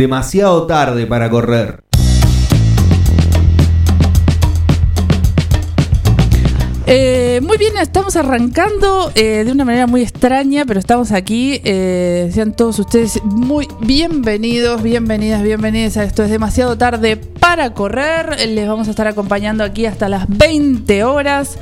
Demasiado tarde para correr. Eh, muy bien, estamos arrancando eh, de una manera muy extraña, pero estamos aquí. Eh, sean todos ustedes muy bienvenidos, bienvenidas, bienvenidas a esto. Es demasiado tarde para correr. Les vamos a estar acompañando aquí hasta las 20 horas.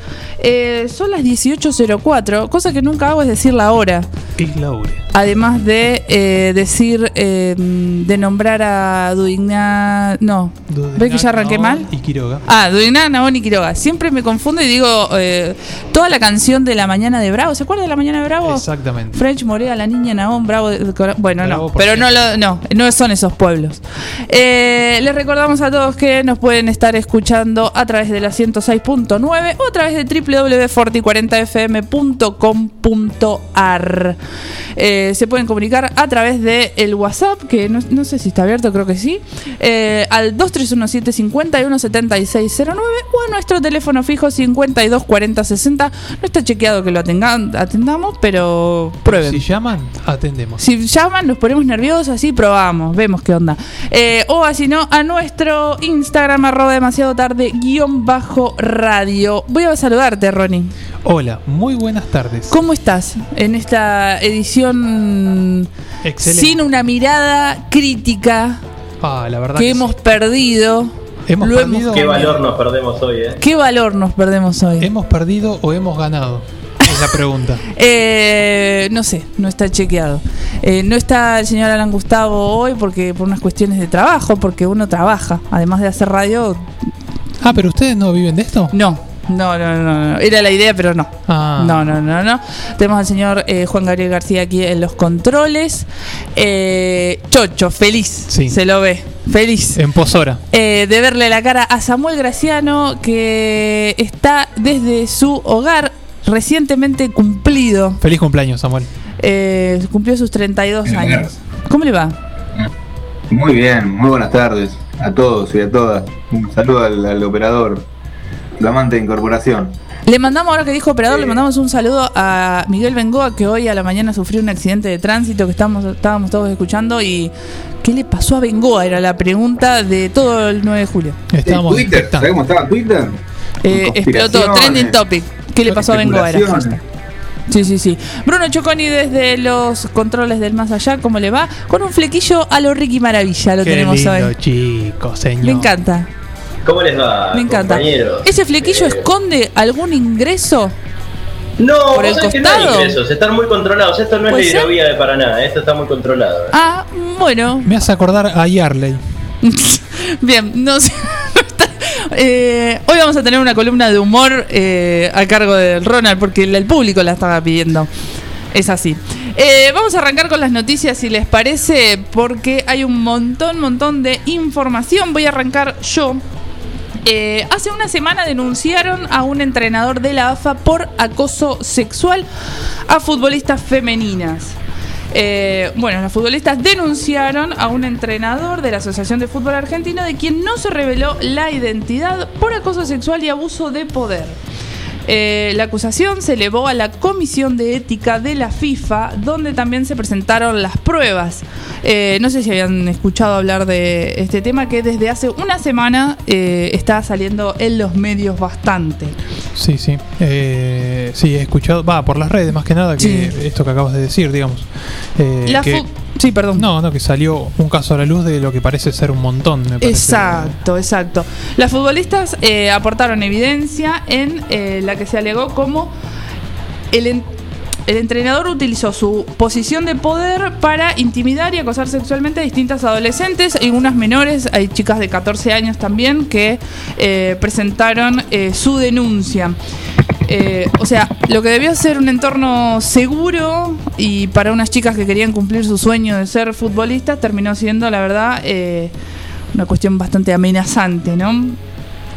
son las 18.04, cosa que nunca hago es decir la hora. Es la hora. Además de eh, decir, eh, de nombrar a Dudigna. No, ¿ves que ya arranqué mal? Y Quiroga. Ah, Dudigna, Nabón y Quiroga. Siempre me confundo y digo eh, toda la canción de La Mañana de Bravo. ¿Se acuerda de La Mañana de Bravo? Exactamente. French Morea, la niña Nabón, Bravo. Bueno, no, pero no, lo, no, no son esos pueblos. les recordamos a todos que nos pueden estar escuchando a través de la 106.9 o a través de www.forti40fm.com.ar. Eh, se pueden comunicar a través de el WhatsApp, que no, sé si está abierto, creo que sí, eh, al 2317-517609 o a nuestro teléfono fijo 524060. No está chequeado que lo atendamos, pero prueben. Si llaman, atendemos. Si llaman, nos ponemos nerviosos, así probamos, vemos qué onda. Eh, o así no, a nuestro Instagram, arroba demasiado tarde, guion bajo radio. Voy a saludarte, Ronnie. Hola, muy buenas tardes. ¿Cómo estás en esta edición sin una mirada crítica ah, la verdad que, hemos perdido? Hemos perdido. ¿Qué valor nos perdemos hoy? Eh? ¿Qué valor nos perdemos hoy? ¿Hemos perdido o hemos ganado? Es la pregunta. Eh, no sé, no está chequeado. Eh, no está el señor Alan Gustavo hoy porque por unas cuestiones de trabajo, porque uno trabaja, además de hacer radio. Ah, pero ustedes no viven de esto. No, no, no, no, Era la idea, pero no. Ah. No, no, no, no. Tenemos al señor eh, Juan Gabriel García aquí en los controles. Eh, chocho, feliz. Se lo ve. feliz. En posora. eh, de verle la cara a Samuel Graciano, que está desde su hogar recientemente cumplido. Feliz cumpleaños, Samuel. Eh, cumplió sus 32 años. ¿Cómo le va? Muy bien, muy buenas tardes a todos y a todas. Un saludo al, al operador, flamante de incorporación. Le mandamos, ahora que dijo operador, Sí. le mandamos un saludo a Miguel Bengoa, que hoy a la mañana sufrió un accidente de tránsito que estábamos, estábamos todos escuchando. ¿Y qué le pasó a Bengoa? Era la pregunta de todo el 9 de julio. Estábamos Twitter. ¿sabes cómo estaba Twitter? Eh, explotó, trending topic. ¿Qué le pasó a Bengoa? Era. Sí, sí, sí. Bruno Choconi desde los controles del más allá, ¿cómo le va? Con un flequillo a lo Ricky Maravilla, lo Qué tenemos lindo, hoy. chico, señor. Me encanta, ¿Cómo les va? me encanta. compañeros? ¿Ese flequillo Eh, esconde algún ingreso? No, por el que no hay costado? ingresos, están muy controlados. Esto no es la ¿Puede ser? hidrovía de Paraná, esto está muy controlado. Ah, bueno. Me hace acordar a Yarley. Bien, no sé. Eh, hoy vamos a tener una columna de humor eh, a cargo de Ronald porque el, el público la estaba pidiendo. Es así. Eh, vamos a arrancar con las noticias si les parece porque hay un montón, montón de información. Voy a arrancar yo. Eh, hace una semana denunciaron a un entrenador de la AFA por acoso sexual a futbolistas femeninas. Eh, bueno, los futbolistas denunciaron a un entrenador de la Asociación de Fútbol Argentino de quien no se reveló la identidad por acoso sexual y abuso de poder. Eh, la acusación se elevó a la Comisión de Ética de la FIFA, donde también se presentaron las pruebas. Eh, no sé si habían escuchado hablar de este tema que desde hace una semana eh, está saliendo en los medios bastante. Sí, sí. Eh, sí, he escuchado. Va, por las redes más que nada, que Sí. esto que acabas de decir, digamos. Eh, La que- sí, perdón. no, no, que salió un caso a la luz de lo que parece ser un montón, me. Exacto, exacto. Las futbolistas eh, aportaron evidencia en eh, la que se alegó como el, en- el entrenador utilizó su posición de poder para intimidar y acosar sexualmente a distintas adolescentes y unas menores, hay chicas de 14 años también que eh, presentaron eh, su denuncia. Eh, o sea, lo que debió ser un entorno seguro y para unas chicas que querían cumplir su sueño de ser futbolistas terminó siendo, la verdad, eh, una cuestión bastante amenazante, ¿no?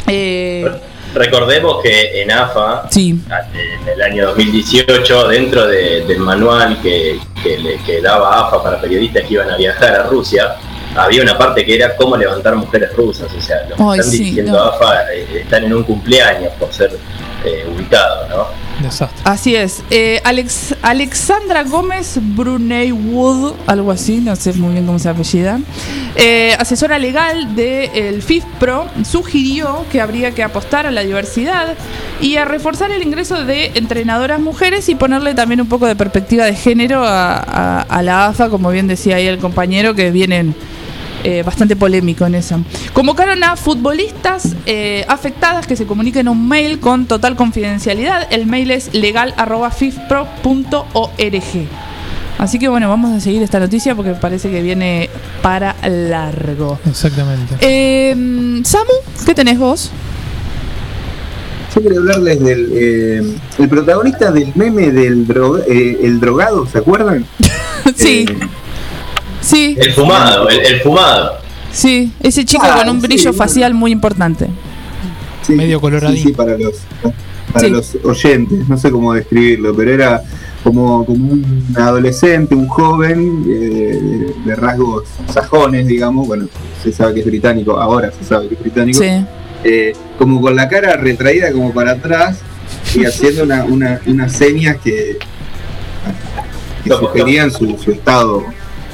Eh, Recordemos que en AFA, sí, en el año 2018, dentro de- del manual que, que le que daba AFA para periodistas que iban a viajar a Rusia, había una parte que era cómo levantar mujeres rusas. O sea, los que Ay, están sí, no. AFA eh, están en un cumpleaños por ser eh, ubicados, ¿no? Desastre. así es. Eh, Alex, Alexandra Gómez Brunei Wood, algo así, no sé muy bien cómo se apellida, eh, asesora legal del FIFPRO, sugirió que habría que apostar a la diversidad y a reforzar el ingreso de entrenadoras mujeres y ponerle también un poco de perspectiva de género a, a- a la AFA, como bien decía ahí el compañero, que vienen eh, bastante polémico en eso. Convocaron a futbolistas eh, afectadas que se comuniquen un mail con total confidencialidad. El mail es legal.fifpro.org. Así que bueno, vamos a seguir esta noticia porque parece que viene para largo. Exactamente. Eh, Samu, ¿qué tenés vos? Yo quería hablarles del eh, el protagonista del meme del droga- eh, el drogado, ¿se acuerdan? sí, Eh, sí, El fumado, el, el fumado. sí. Ese chico Ah, con un sí, brillo bueno. facial muy importante. sí, Medio coloradín. Sí, sí, para los para Sí. los oyentes, no sé cómo describirlo, pero era como, como un adolescente, un joven eh, de rasgos sajones, digamos, bueno, se sabe que es británico, ahora se sabe que es británico, Sí. eh, como con la cara retraída como para atrás y haciendo una, una, unas señas que, que sugerían su, su estado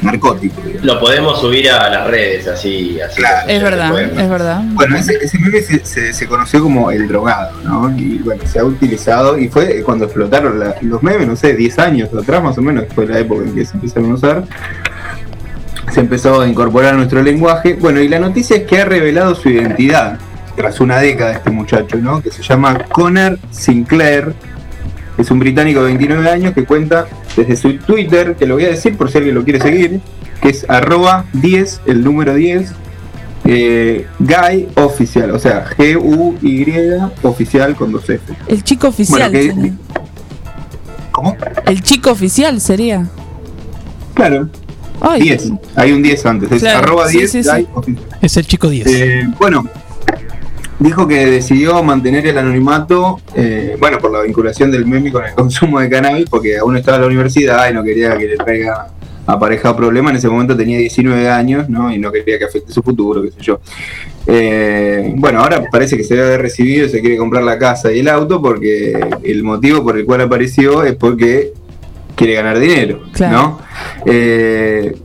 narcótico. digamos. Lo podemos subir a las redes, así. así Claro. Es verdad, es verdad. Bueno, ese, ese meme se, se- se conoció como el drogado, ¿no? Y bueno, se ha utilizado, y fue cuando explotaron la- los memes, no sé, 10 años atrás más o menos, que fue la época en que se empezaron a usar. Se empezó a incorporar a nuestro lenguaje. Bueno, y la noticia es que ha revelado su identidad tras una década este muchacho, ¿no? Que se llama Connor Sinclair. Es un británico de 29 años que cuenta desde su Twitter, que lo voy a decir por si alguien lo quiere seguir, que es arroba 10, el número 10, eh, Guy Oficial, o sea, G-U-Y oficial con dos F. El chico oficial. Bueno, que-. ¿Cómo? El chico oficial sería. Claro. Ay, 10. Hay un 10 antes. Es Claro, arroba sí, 10 sí, sí. Guy oficial. Es el chico 10. Eh, bueno, dijo que decidió mantener el anonimato, eh, bueno, por la vinculación del meme con el consumo de cannabis, porque aún estaba en la universidad y no quería que le traiga aparejado problema. En ese momento tenía 19 años, ¿no? Y no quería que afecte su futuro, qué sé yo. Eh, bueno, ahora parece que se debe haber recibido y se quiere comprar la casa y el auto porque el motivo por el cual apareció es porque quiere ganar dinero, Claro. ¿no? Eh,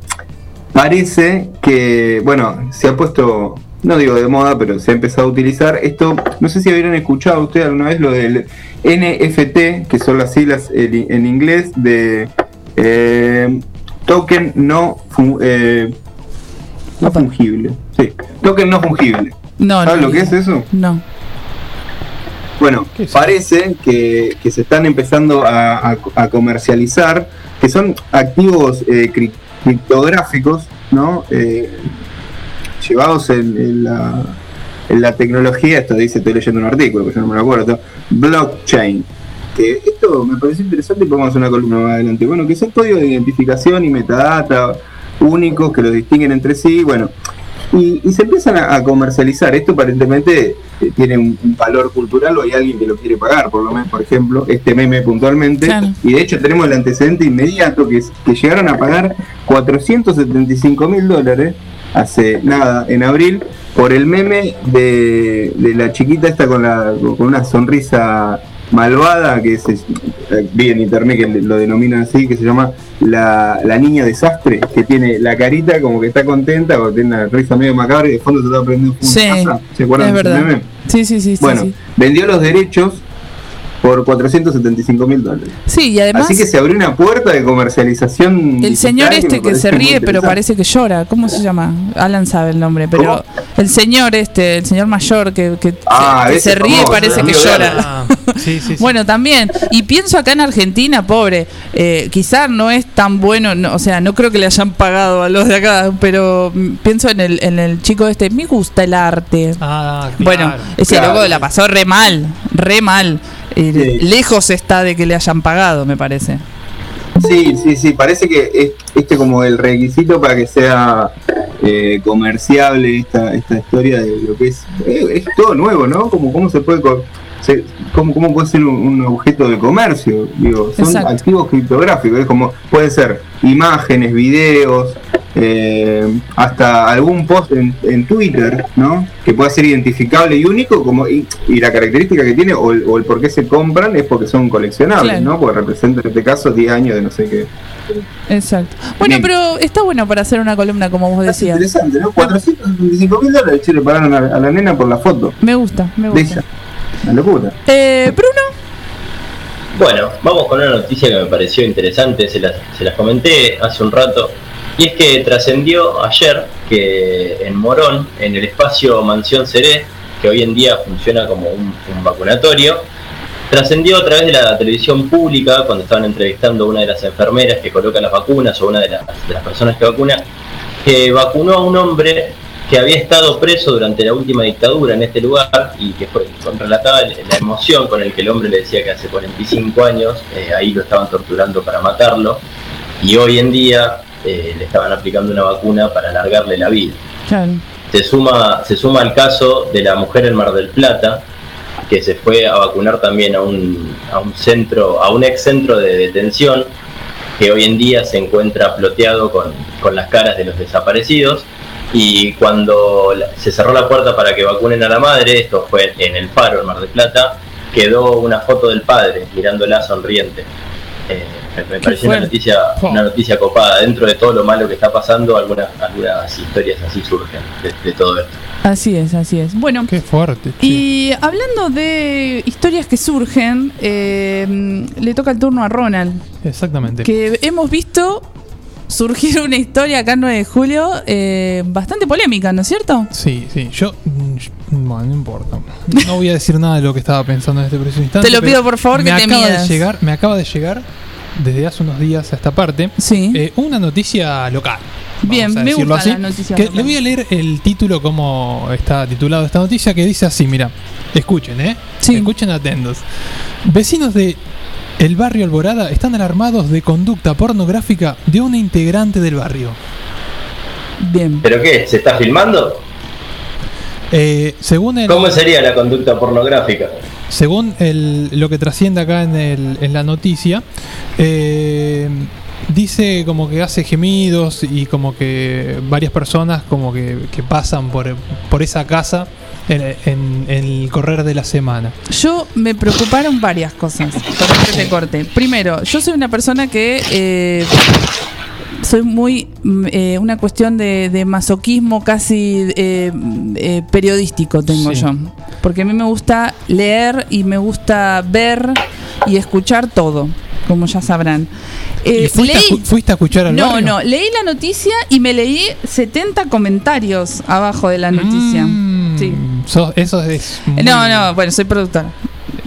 parece que, bueno, se ha puesto, no digo de moda, pero se ha empezado a utilizar esto, no sé si habían escuchado ustedes alguna vez lo del NFT, que son las siglas en, inglés de eh, token no, fu- eh, no fungible. Sí, token no fungible. no, ¿Sabes no. lo que es eso? No. Bueno, ¿Qué es parece que, que se están empezando a, a- a comercializar, que son activos eh, cri- criptográficos, ¿no? Llevados en, en la, en la tecnología, esto dice, estoy leyendo un artículo, que yo no me lo acuerdo, blockchain. Que esto me pareció interesante y podemos hacer una columna más adelante. Bueno, que son códigos de identificación y metadata únicos que los distinguen entre sí, bueno, y, y se empiezan a, a comercializar. Esto aparentemente eh, tiene un, un valor cultural o hay alguien que lo quiere pagar, por lo menos, por ejemplo, este meme puntualmente. Claro. Y de hecho tenemos el antecedente inmediato que, es, que llegaron a pagar 475 mil dólares hace nada, en abril, por el meme de, de la chiquita esta con, la, con una sonrisa malvada que se, vi en internet que lo denominan así, que se llama la, la niña desastre, que tiene la carita como que está contenta, o tiene una risa medio macabra y de fondo se está prendiendo. Sí, ¿Se acuerdan es de ese verdad. meme? Sí, sí, sí. sí, Bueno, sí. vendió los derechos por 475 mil dólares. Sí, y además Así que se abrió una puerta de comercialización. el señor este que se ríe pero parece que llora, ¿cómo se llama? Alan sabe el nombre, pero ¿Cómo? el señor este, el señor mayor que, que, Ah, se ríe famoso, parece que llora. Ah, sí, sí, sí. Bueno, también. Y pienso acá en Argentina, pobre. Eh, quizás no es tan bueno, no, o sea, no creo que le hayan pagado a los de acá, pero pienso en el, en el chico este. Me gusta el arte. Ah, Bueno, ese Claro. loco la pasó re mal, re mal. Eh. Lejos está de que le hayan pagado, me parece. Sí, sí, sí, parece que es este como el requisito para que sea eh, comerciable esta, esta historia de lo que es, eh, es todo nuevo, ¿no? Como cómo se puede se- cómo, cómo puede ser un, un objeto de comercio, digo, son Exacto. activos criptográficos, es como pueden ser imágenes, videos, eh, hasta algún post en, en Twitter, ¿no? Que pueda ser identificable y único, como y, y la característica que tiene o el, o el por qué se compran es porque son coleccionables, Claro. ¿no? Porque representan en este caso 10 años de no sé qué. Exacto. Bueno, Bien. pero está bueno para hacer una columna, como vos Es decías. interesante, ¿no? 475 mil dólares le pagaron a, a la nena por la foto Me gusta, me de gusta. ella. Una locura. Eh, Bruno, Bueno, vamos con una noticia que me pareció interesante, se las, se las comenté hace un rato, y es que trascendió ayer que en Morón, en el espacio Mansión Seré, que hoy en día funciona como un, un vacunatorio, trascendió a través de la televisión pública, cuando estaban entrevistando a una de las enfermeras que coloca las vacunas o una de las, de las personas que vacuna, que vacunó a un hombre que había estado preso durante la última dictadura en este lugar y que fue relataba la emoción con el que el hombre le decía que hace 45 años eh, ahí lo estaban torturando para matarlo. Y hoy en día eh, le estaban aplicando una vacuna para alargarle la vida. claro. Se suma, se suma el caso de la mujer en Mar del Plata, que se fue a vacunar también a un, a un centro, a un ex centro de detención, que hoy en día se encuentra ploteado con, con las caras de los desaparecidos. Y cuando se cerró la puerta para que vacunen a la madre, esto fue en el Faro, en Mar del Plata, quedó una foto del padre mirándola sonriente. Eh, me- pareció una noticia, una noticia copada. Dentro de todo lo malo que está pasando, algunas, algunas historias así surgen de, de todo esto. Así es, así es. Bueno, Qué fuerte. che. y hablando de historias que surgen, eh, le toca el turno a Ronald, Exactamente. que hemos visto surgir una historia acá en 9 de julio eh, bastante polémica, ¿no es cierto? Sí, sí. Yo. mm, Bueno, no importa. No voy a decir nada de lo que estaba pensando en este preciso instante. Te lo pido, por favor, me que te acaba midas. de llegar, Me acaba de llegar desde hace unos días a esta parte. Sí. eh, una noticia local. Bien, a me decirlo gustan así, las noticias que locales. Le voy a leer el título como está titulado esta noticia que dice así, mira, escuchen, ¿eh? Sí. Escuchen atentos. Vecinos de el barrio Alborada están alarmados de conducta pornográfica de una integrante del barrio. Bien. ¿Pero qué? ¿Se está filmando? Eh, según el, ¿Cómo sería la conducta pornográfica? Según el- lo que trasciende acá en, el- en la noticia, eh, dice como que hace gemidos y como que varias personas como que, que pasan por, por esa casa en, en- en el correr de la semana. Yo me preocuparon varias cosas. Que te corte. Primero, yo soy una persona que eh, soy muy mm, eh, una cuestión de, de masoquismo casi eh, eh, periodístico tengo Sí. yo. Porque a mí me gusta leer y me gusta ver y escuchar todo, como ya sabrán. ¿Y fuiste, a, leí- fuiste a escuchar al no, barrio? no, leí la noticia y me leí 70 comentarios abajo de la noticia. Mm, Sí. sos- eso es. muy- No, no, bueno, soy productora.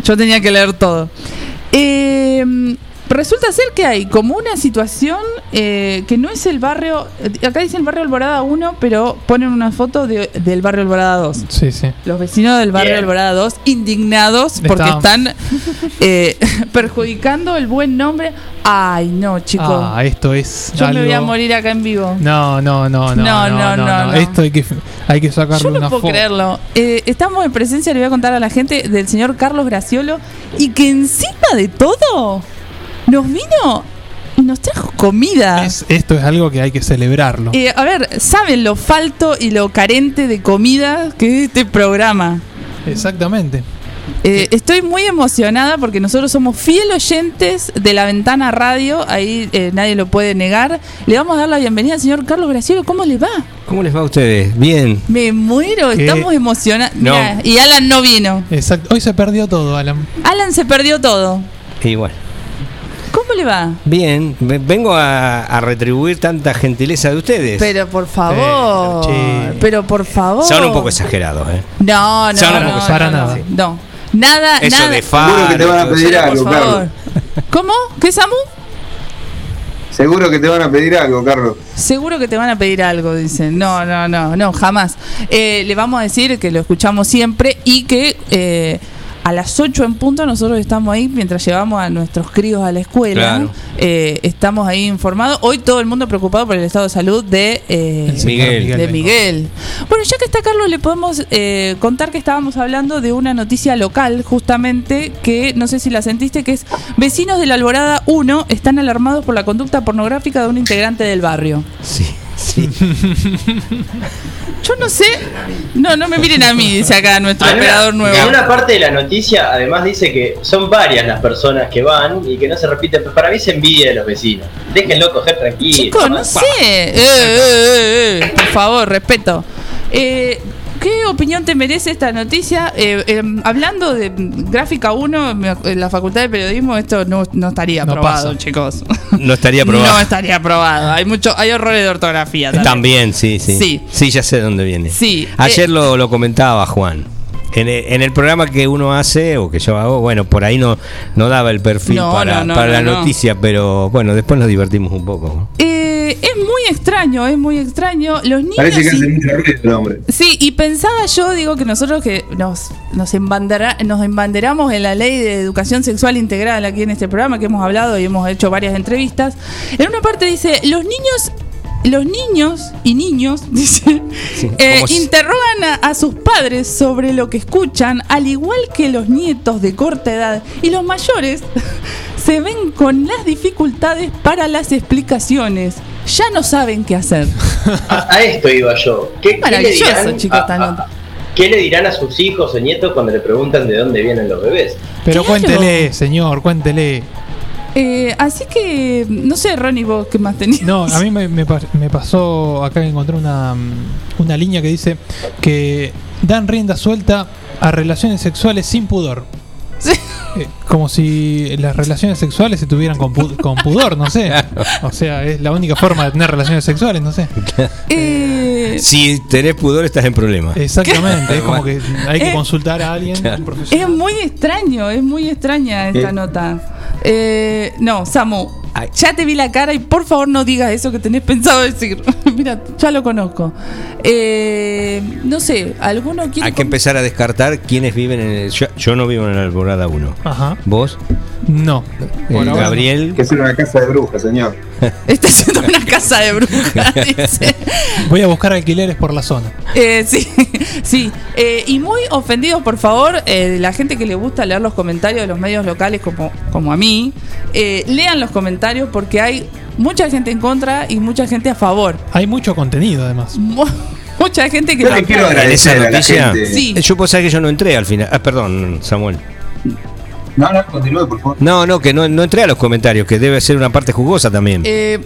Yo tenía que leer todo. Eh, resulta ser que hay como una situación eh, que no es el barrio. Acá dice el barrio Alborada 1, pero ponen una foto de- del barrio Alborada 2. Sí, sí. Los vecinos del barrio Bien. Alborada 2 indignados porque están eh, perjudicando el buen nombre. Ay, no, chicos. Ah, esto es. Yo me voy a morir acá en vivo. No, no, no, no. No, no, no, no. Esto hay que, hay que sacarle Yo no una puedo foto. creerlo. Eh, estamos en presencia, le voy a contar a la gente, del señor Carlos Graciolo y que encima de todo nos vino y nos trajo comida. Es- esto es algo que hay que celebrarlo. Eh, a ver, ¿saben lo falto y lo carente de comida que es este programa? Exactamente. Eh, estoy muy emocionada porque nosotros somos fiel oyentes de la ventana radio, ahí eh, nadie lo puede negar. Le vamos a dar la bienvenida al señor Carlos Graciolo. ¿Cómo le va? ¿Cómo les va a ustedes? Bien. Me muero, ¿Qué? estamos emocionados. No. Y Alan no vino. Exacto. Hoy se perdió todo, Alan. Alan se perdió todo. Y bueno, ¿Cómo le va? bien. Ve- Vengo a, a retribuir tanta gentileza de ustedes. Pero por favor. Pero, por favor. Son un poco exagerados, ¿eh? No, no, Son un no, poco no, para no, nada. No. Nada, Eso nada. de Seguro que te van a pedir algo, por favor. Carlos. ¿Cómo? ¿Qué, Samu? Seguro que te van a pedir algo, Carlos. Seguro que te van a pedir algo, dicen. No, no, no, no, jamás. Eh, le vamos a decir que lo escuchamos siempre y que eh, a las 8 en punto nosotros estamos ahí mientras llevamos a nuestros críos a la escuela. Claro. Eh, estamos ahí informados. Hoy todo el mundo preocupado por el estado de salud de, eh, Miguel. de. Miguel. Bueno, ya que está Carlos, le podemos eh, contar que estábamos hablando de una noticia local, justamente, que no sé si la sentiste, que es vecinos de la Alborada 1 están alarmados por la conducta pornográfica de un integrante del barrio. Sí, sí. Yo no sé. No, no me miren a mí, dice acá nuestro una- operador nuevo. En una parte de la noticia, además dice que son varias las personas que van y que no se repiten. Pero para mí es envidia de los vecinos. Déjenlo coger tranquilo. Chicos, no sé. Eh, eh, eh, eh, por favor, respeto. Eh, ¿Qué opinión te merece esta noticia? Eh, eh, hablando de Gráfica 1, me- en la Facultad de Periodismo, esto no, no estaría No aprobado, pasa. chicos. No estaría aprobado. No estaría aprobado. Hay mucho, hay errores de ortografía también. También, sí, sí. Sí. Sí, ya sé de dónde viene. Sí. Ayer Eh, lo, lo comentaba Juan. En el, en el programa que uno hace o que yo hago, bueno, por ahí no, no daba el perfil No, para, no, no, para la no, no. noticia, pero bueno, después nos divertimos un poco. ¿no? Eh, es muy extraño, es muy extraño. Los niños. Parece que y- hace mucho ruido el hombre. Sí, y pensaba yo, digo que nosotros que nos, nos, embandera- nos embanderamos en la ley de educación sexual integral aquí en este programa que hemos hablado y hemos hecho varias entrevistas, en una parte dice, los niños... Los niños y niños dice, Sí, eh, interrogan a, a sus padres sobre lo que escuchan, al igual que los nietos de corta edad y los mayores se ven con las dificultades para las explicaciones. Ya no saben qué hacer. A, a esto iba yo. ¿Qué, qué le Maravilloso, dirán chicos, a-. ¿Qué le dirán a sus hijos o nietos cuando le preguntan de dónde vienen los bebés? Pero cuéntele, señor, cuéntele. Eh, así que, no sé, Ronnie, vos qué más tenías. No, a mí me, me pa- me pasó acá que encontré una, una línea que dice que dan rienda suelta a relaciones sexuales sin pudor. Sí. Eh, como si las relaciones sexuales se tuvieran con, pu- con pudor, no sé. O sea, es la única forma de tener relaciones sexuales, no sé. Eh, Si tenés pudor, estás en problemas. Exactamente, es como que hay que Eh, consultar a alguien, es muy extraño, es muy extraña esta Eh. nota. Eh, no, Samu, Ay. ya te vi la cara y por favor no digas eso que tenés pensado decir. Mira, ya lo conozco. Eh, no sé, ¿alguno quiere.? Hay que empezar a descartar quiénes viven en el. Yo, yo no vivo en la Alborada 1. Ajá. ¿Vos? No. Por ahora Gabriel. Que es una casa de brujas, señor. Está haciendo una casa de brujas, dice. Voy a buscar alquileres por la zona. Eh, sí, sí. Eh, y muy ofendidos, por favor, eh, la gente que le gusta leer los comentarios de los medios locales, como, como a mí, eh, lean los comentarios porque hay mucha gente en contra y mucha gente a favor. Hay mucho contenido además. Mu- mucha gente que Yo le quiero agradecer a la gente. Sí. Eh, Yo puedo saber que yo no entré al final. Ah, perdón, Samuel. No, no, continúe, por favor. No, no, que no, no entré a los comentarios, que debe ser una parte jugosa también. Eh,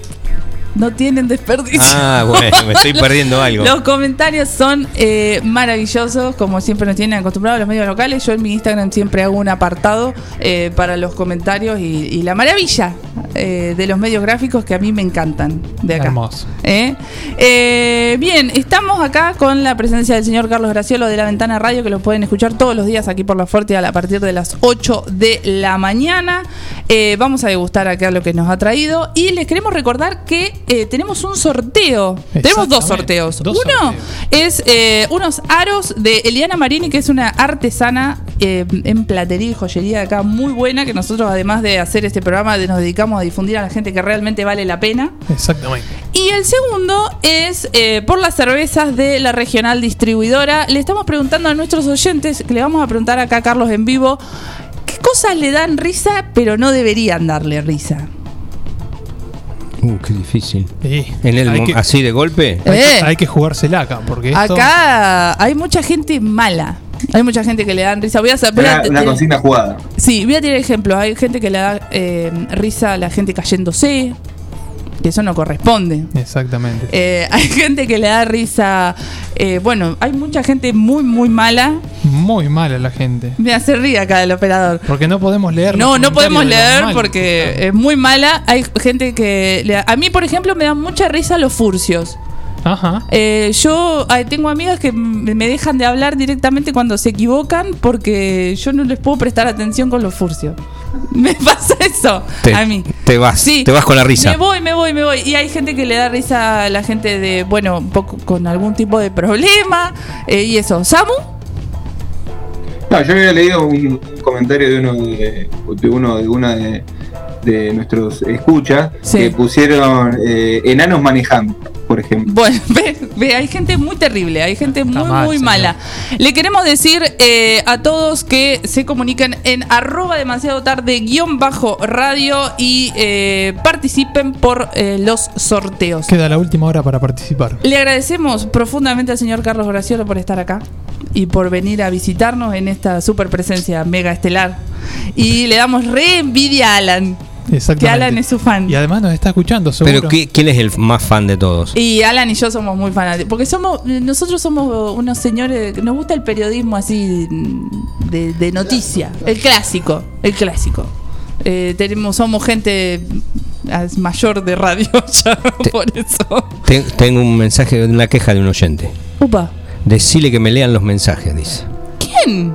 no tienen desperdicio. Ah, bueno, me estoy perdiendo algo. Los comentarios son eh, maravillosos, como siempre nos tienen acostumbrados los medios locales. Yo en mi Instagram siempre hago un apartado eh, para los comentarios y, y la maravilla eh, de los medios gráficos que a mí me encantan de acá. Hermoso. ¿Eh? Eh, bien, estamos acá con la presencia del señor Carlos Graciolo de La Ventana Radio, que lo pueden escuchar todos los días aquí por la Fuerte a partir de las 8 de la mañana. Eh, vamos a degustar acá lo que nos ha traído y les queremos recordar que eh, tenemos un sorteo. Tenemos dos sorteos. dos Uno sorteos. es eh, unos aros de Eliana Marini, que es una artesana eh, en platería y joyería de acá muy buena, que nosotros además de hacer este programa nos dedicamos a difundir a la gente que realmente vale la pena. Exactamente. Y el segundo es eh, por las cervezas de la regional distribuidora. Le estamos preguntando a nuestros oyentes, que le vamos a preguntar acá a Carlos en vivo, ¿qué cosas le dan risa pero no deberían darle risa? Uh, qué difícil. Sí. En el, que, así de golpe. hay, que- Eh. hay que jugársela acá, porque esto, Acá hay mucha gente mala. Hay mucha gente que le dan risa. Voy a, voy a- Una, una consigna jugada. Sí, voy a tirar ejemplos. Hay gente que le da eh, risa a la gente cayéndose, que eso no corresponde. Exactamente. Eh, hay gente que le da risa. eh, bueno, hay mucha gente muy, muy mala. Muy mala la gente. Me hace reír acá el operador. Porque no podemos leer. No, no podemos leer porque es muy mala. Hay gente que... le da- a mí, por ejemplo, me dan mucha risa los furcios. Ajá. Eh, yo tengo amigas que me dejan de hablar directamente cuando se equivocan porque yo no les puedo prestar atención con los furcios. Me pasa eso Te, a mí. te vas, Sí. te vas con la risa. Me voy, me voy, me voy. Y hay gente que le da risa a la gente de, bueno, un poco con algún tipo de problema eh, y eso. ¿Samu? No, yo había leído un comentario de uno de, de uno de una de, de nuestros escuchas Sí. que pusieron eh, enanos manejando, por ejemplo. Bueno, ve, ve, hay gente muy terrible, hay gente muy, mal, muy señor. mala. Le queremos decir eh, a todos que se comuniquen en arroba demasiado tarde guion bajo radio y eh, participen por eh, los sorteos. Queda la última hora para participar. Le agradecemos profundamente al señor Carlos Graciolo por estar acá y por venir a visitarnos en esta super presencia mega estelar. Y le damos re envidia a Alan, Exactamente. que Alan es su fan. Y además nos está escuchando, seguro. Pero ¿qué- ¿quién es el más fan de todos? Y Alan y yo somos muy fanáticos. Porque somos, nosotros somos unos señores que nos gusta el periodismo así de, de noticia. El clásico, el clásico. Eh, tenemos, somos gente mayor de radio ya, Te- por eso. Ten- tengo un mensaje, una queja de un oyente. Upa, Decile que me lean los mensajes, dice. ¿quién?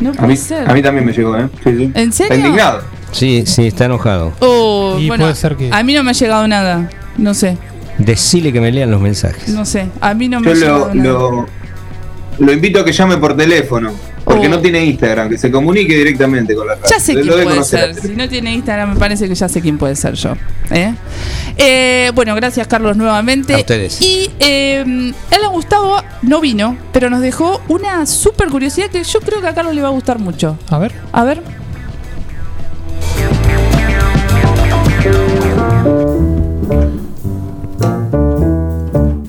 No A puede mí, ser. a mí también me llegó, ¿eh? Sí, sí. ¿En serio? Está indignado. Sí, sí, está enojado. Oh, Y bueno, puede ser que- A mí no me ha llegado nada. No sé, Decile que me lean los mensajes. no sé. A mí no me Yo ha llegado lo, nada. lo, lo invito a que llame por teléfono, porque Oh. no tiene Instagram, que se comunique directamente con la radio. Ya sé quién puede ser. Si no tiene Instagram, me parece que ya sé quién puede ser yo. ¿eh? Eh, bueno, gracias Carlos nuevamente. A ustedes. Y eh, Alan Gustavo no vino, pero nos dejó una super curiosidad que yo creo que a Carlos le va a gustar mucho. A ver. A ver.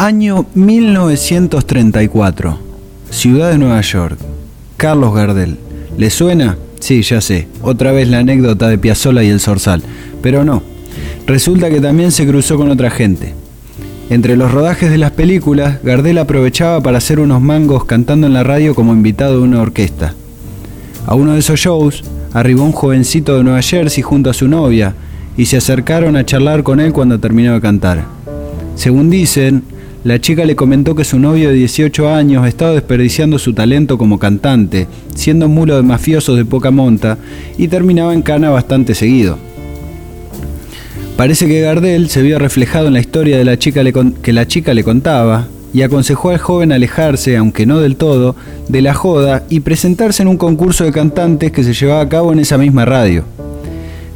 Año 1934. Ciudad de Nueva York. Carlos Gardel. ¿Le suena? Sí, ya sé. Otra vez la anécdota de Piazzolla y el Zorzal. Pero no. Resulta que también se cruzó con otra gente. Entre los rodajes de las películas, Gardel aprovechaba para hacer unos mangos cantando en la radio como invitado de una orquesta. A uno de esos shows arribó un jovencito de Nueva Jersey junto a su novia y se acercaron a charlar con él cuando terminó de cantar. Según dicen, la chica le comentó que su novio de 18 años estaba desperdiciando su talento como cantante, siendo mulo de mafiosos de poca monta y terminaba en cana bastante seguido. Parece que Gardel se vio reflejado en la historia de la chica que la chica le contaba y aconsejó al joven alejarse, aunque no del todo, de la joda y presentarse en un concurso de cantantes que se llevaba a cabo en esa misma radio.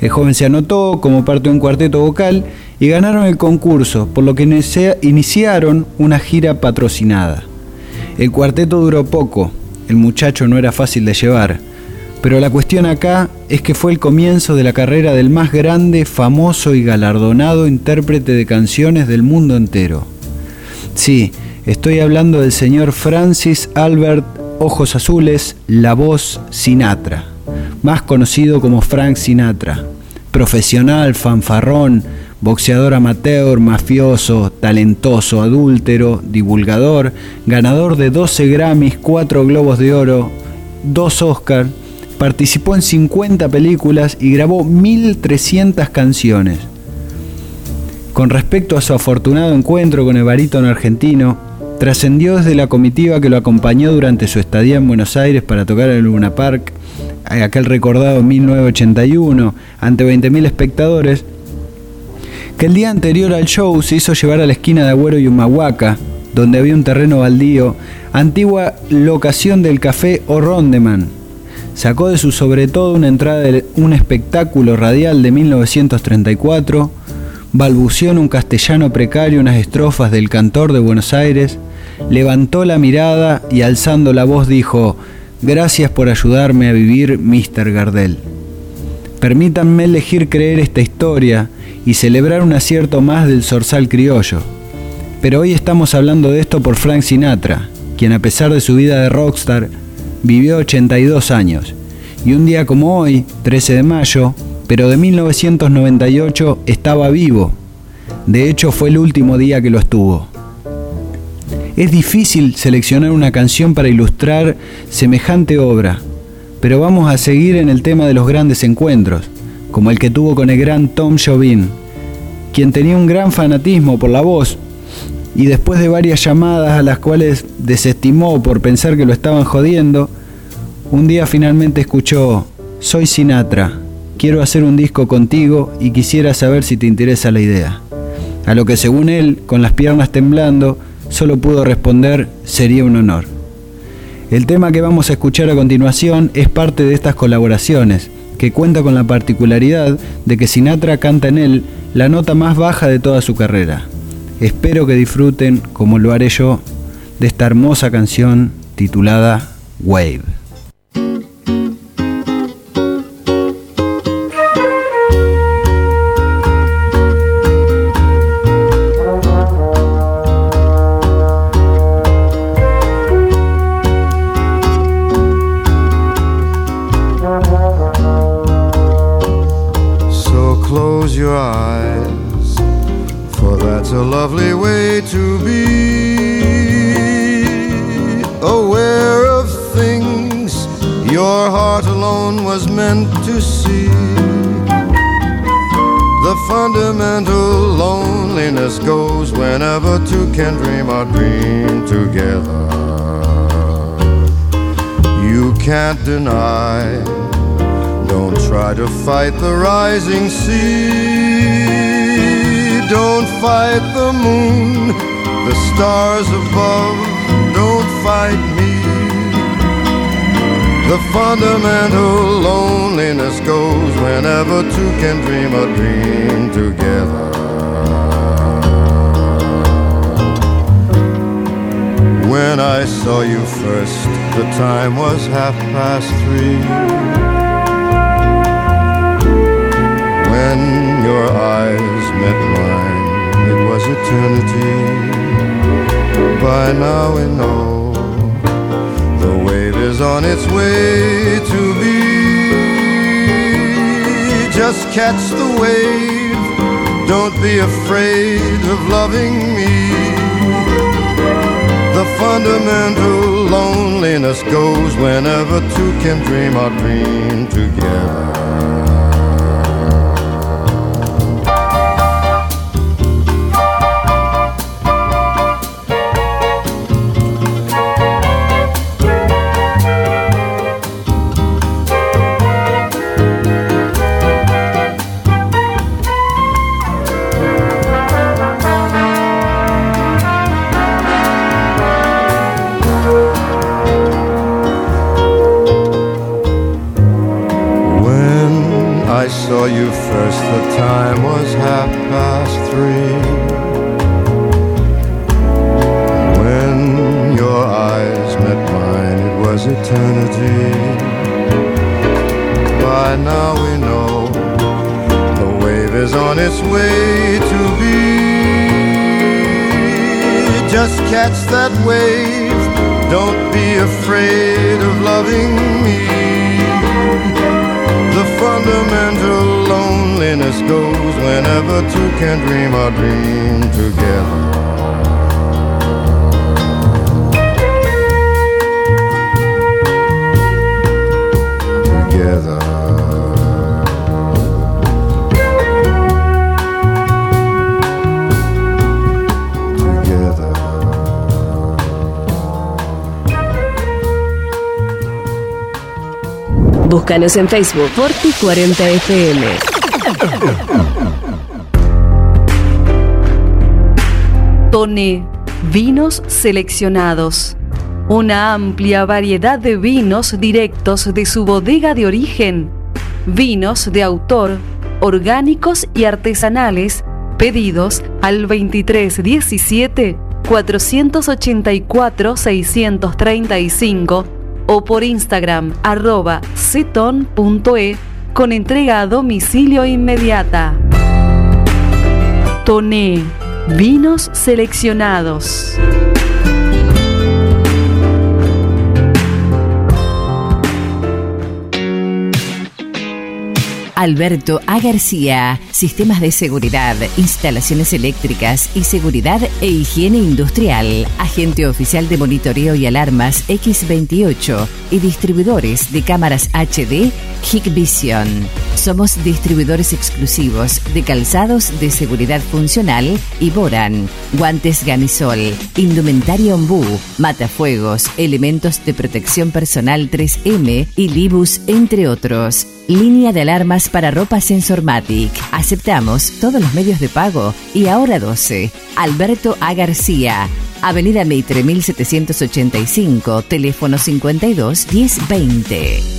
El joven se anotó como parte de un cuarteto vocal y ganaron el concurso, por lo que inicia- iniciaron una gira patrocinada. El cuarteto duró poco, el muchacho no era fácil de llevar, pero la cuestión acá es que fue el comienzo de la carrera del más grande, famoso y galardonado intérprete de canciones del mundo entero. Sí, estoy hablando del señor Francis Albert Ojos Azules, la voz Sinatra, más conocido como Frank Sinatra, profesional, fanfarrón, boxeador amateur, mafioso, talentoso, adúltero, divulgador, ganador de 12 Grammys, 4 Globos de Oro, 2 Oscar, participó en 50 películas y grabó 1300 canciones. Con respecto a su afortunado encuentro con el barítono argentino, trascendió desde la comitiva que lo acompañó durante su estadía en Buenos Aires para tocar en el Luna Park, aquel recordado 1981, ante 20.000 espectadores, que el día anterior al show se hizo llevar a la esquina de Agüero y Humahuaca, donde había un terreno baldío, antigua locación del café O Rondeman. Sacó de su sobre todo una entrada de un espectáculo radial de 1934, balbuceó en un castellano precario unas estrofas del cantor de Buenos Aires, levantó la mirada y alzando la voz dijo, Gracias por ayudarme a vivir, Mr. Gardel. Permítanme elegir creer esta historia y celebrar un acierto más del zorzal criollo. Pero hoy estamos hablando de esto por Frank Sinatra, quien a pesar de su vida de rockstar, vivió 82 años. Y un día como hoy, 13 de mayo, pero de 1998, estaba vivo. De hecho, fue el último día que lo estuvo. Es difícil seleccionar una canción para ilustrar semejante obra, pero vamos a seguir en el tema de los grandes encuentros, como el que tuvo con el gran Tom Jobim, quien tenía un gran fanatismo por la voz, y después de varias llamadas a las cuales desestimó por pensar que lo estaban jodiendo, un día finalmente escuchó, Soy Sinatra, quiero hacer un disco contigo y quisiera saber si te interesa la idea. A lo que según él, con las piernas temblando, solo pudo responder, sería un honor. El tema que vamos a escuchar a continuación es parte de estas colaboraciones, que cuenta con la particularidad de que Sinatra canta en él la nota más baja de toda su carrera. Espero que disfruten, como lo haré yo, de esta hermosa canción titulada Wave. Can't deny don't try to fight the rising sea. Don't fight the moon, the stars above. Don't fight me. The fundamental loneliness goes whenever two can dream a dream together. When I saw you first, the time was half past three. When your eyes met mine, it was eternity. By now we know the wave is on its way to be. Just catch the wave, don't be afraid of loving me. The fundamental loneliness goes whenever two can dream or dream together. Is on its way to be. Just catch that wave, don't be afraid of loving me. The fundamental loneliness goes whenever two can dream a dream together. Together. Together. Búscanos en Facebook Forti40FM. Tone, vinos seleccionados. Una amplia variedad de vinos directos de su bodega de origen. Vinos de autor, orgánicos y artesanales, pedidos al 2317 484 635 o por Instagram arroba ceton.e con entrega a domicilio inmediata. Toné, vinos seleccionados. Alberto A. García, sistemas de seguridad, instalaciones eléctricas y seguridad e higiene industrial, agente oficial de monitoreo y alarmas X28 y distribuidores de cámaras HD Hikvision. Somos distribuidores exclusivos de calzados de seguridad funcional y Boran, guantes Gamisol, indumentaria Ombú, matafuegos, elementos de protección personal 3M y Libus, entre otros. Línea de alarmas para ropa Sensormatic. Aceptamos todos los medios de pago y ahora 12. Alberto A. García. Avenida Meitre 1785, teléfono 52 1020.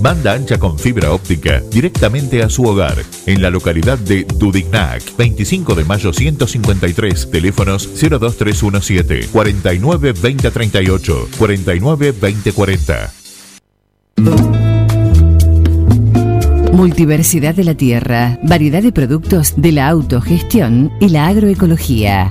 Banda ancha con fibra óptica directamente a su hogar. En la localidad de Dudignac, 25 de mayo 153, teléfonos 02317 49 2038, 49 2040. Multiversidad de la tierra, variedad de productos de la autogestión y la agroecología.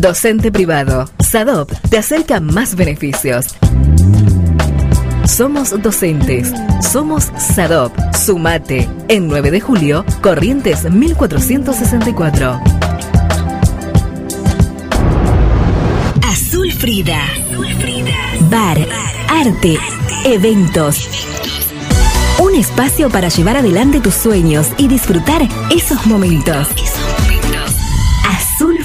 Docente privado. SADOP te acerca más beneficios. Somos docentes. Somos SADOP. Sumate. En 9 de julio, Corrientes 1464. Azul Frida. Bar, arte, eventos. Un espacio para llevar adelante tus sueños y disfrutar esos momentos.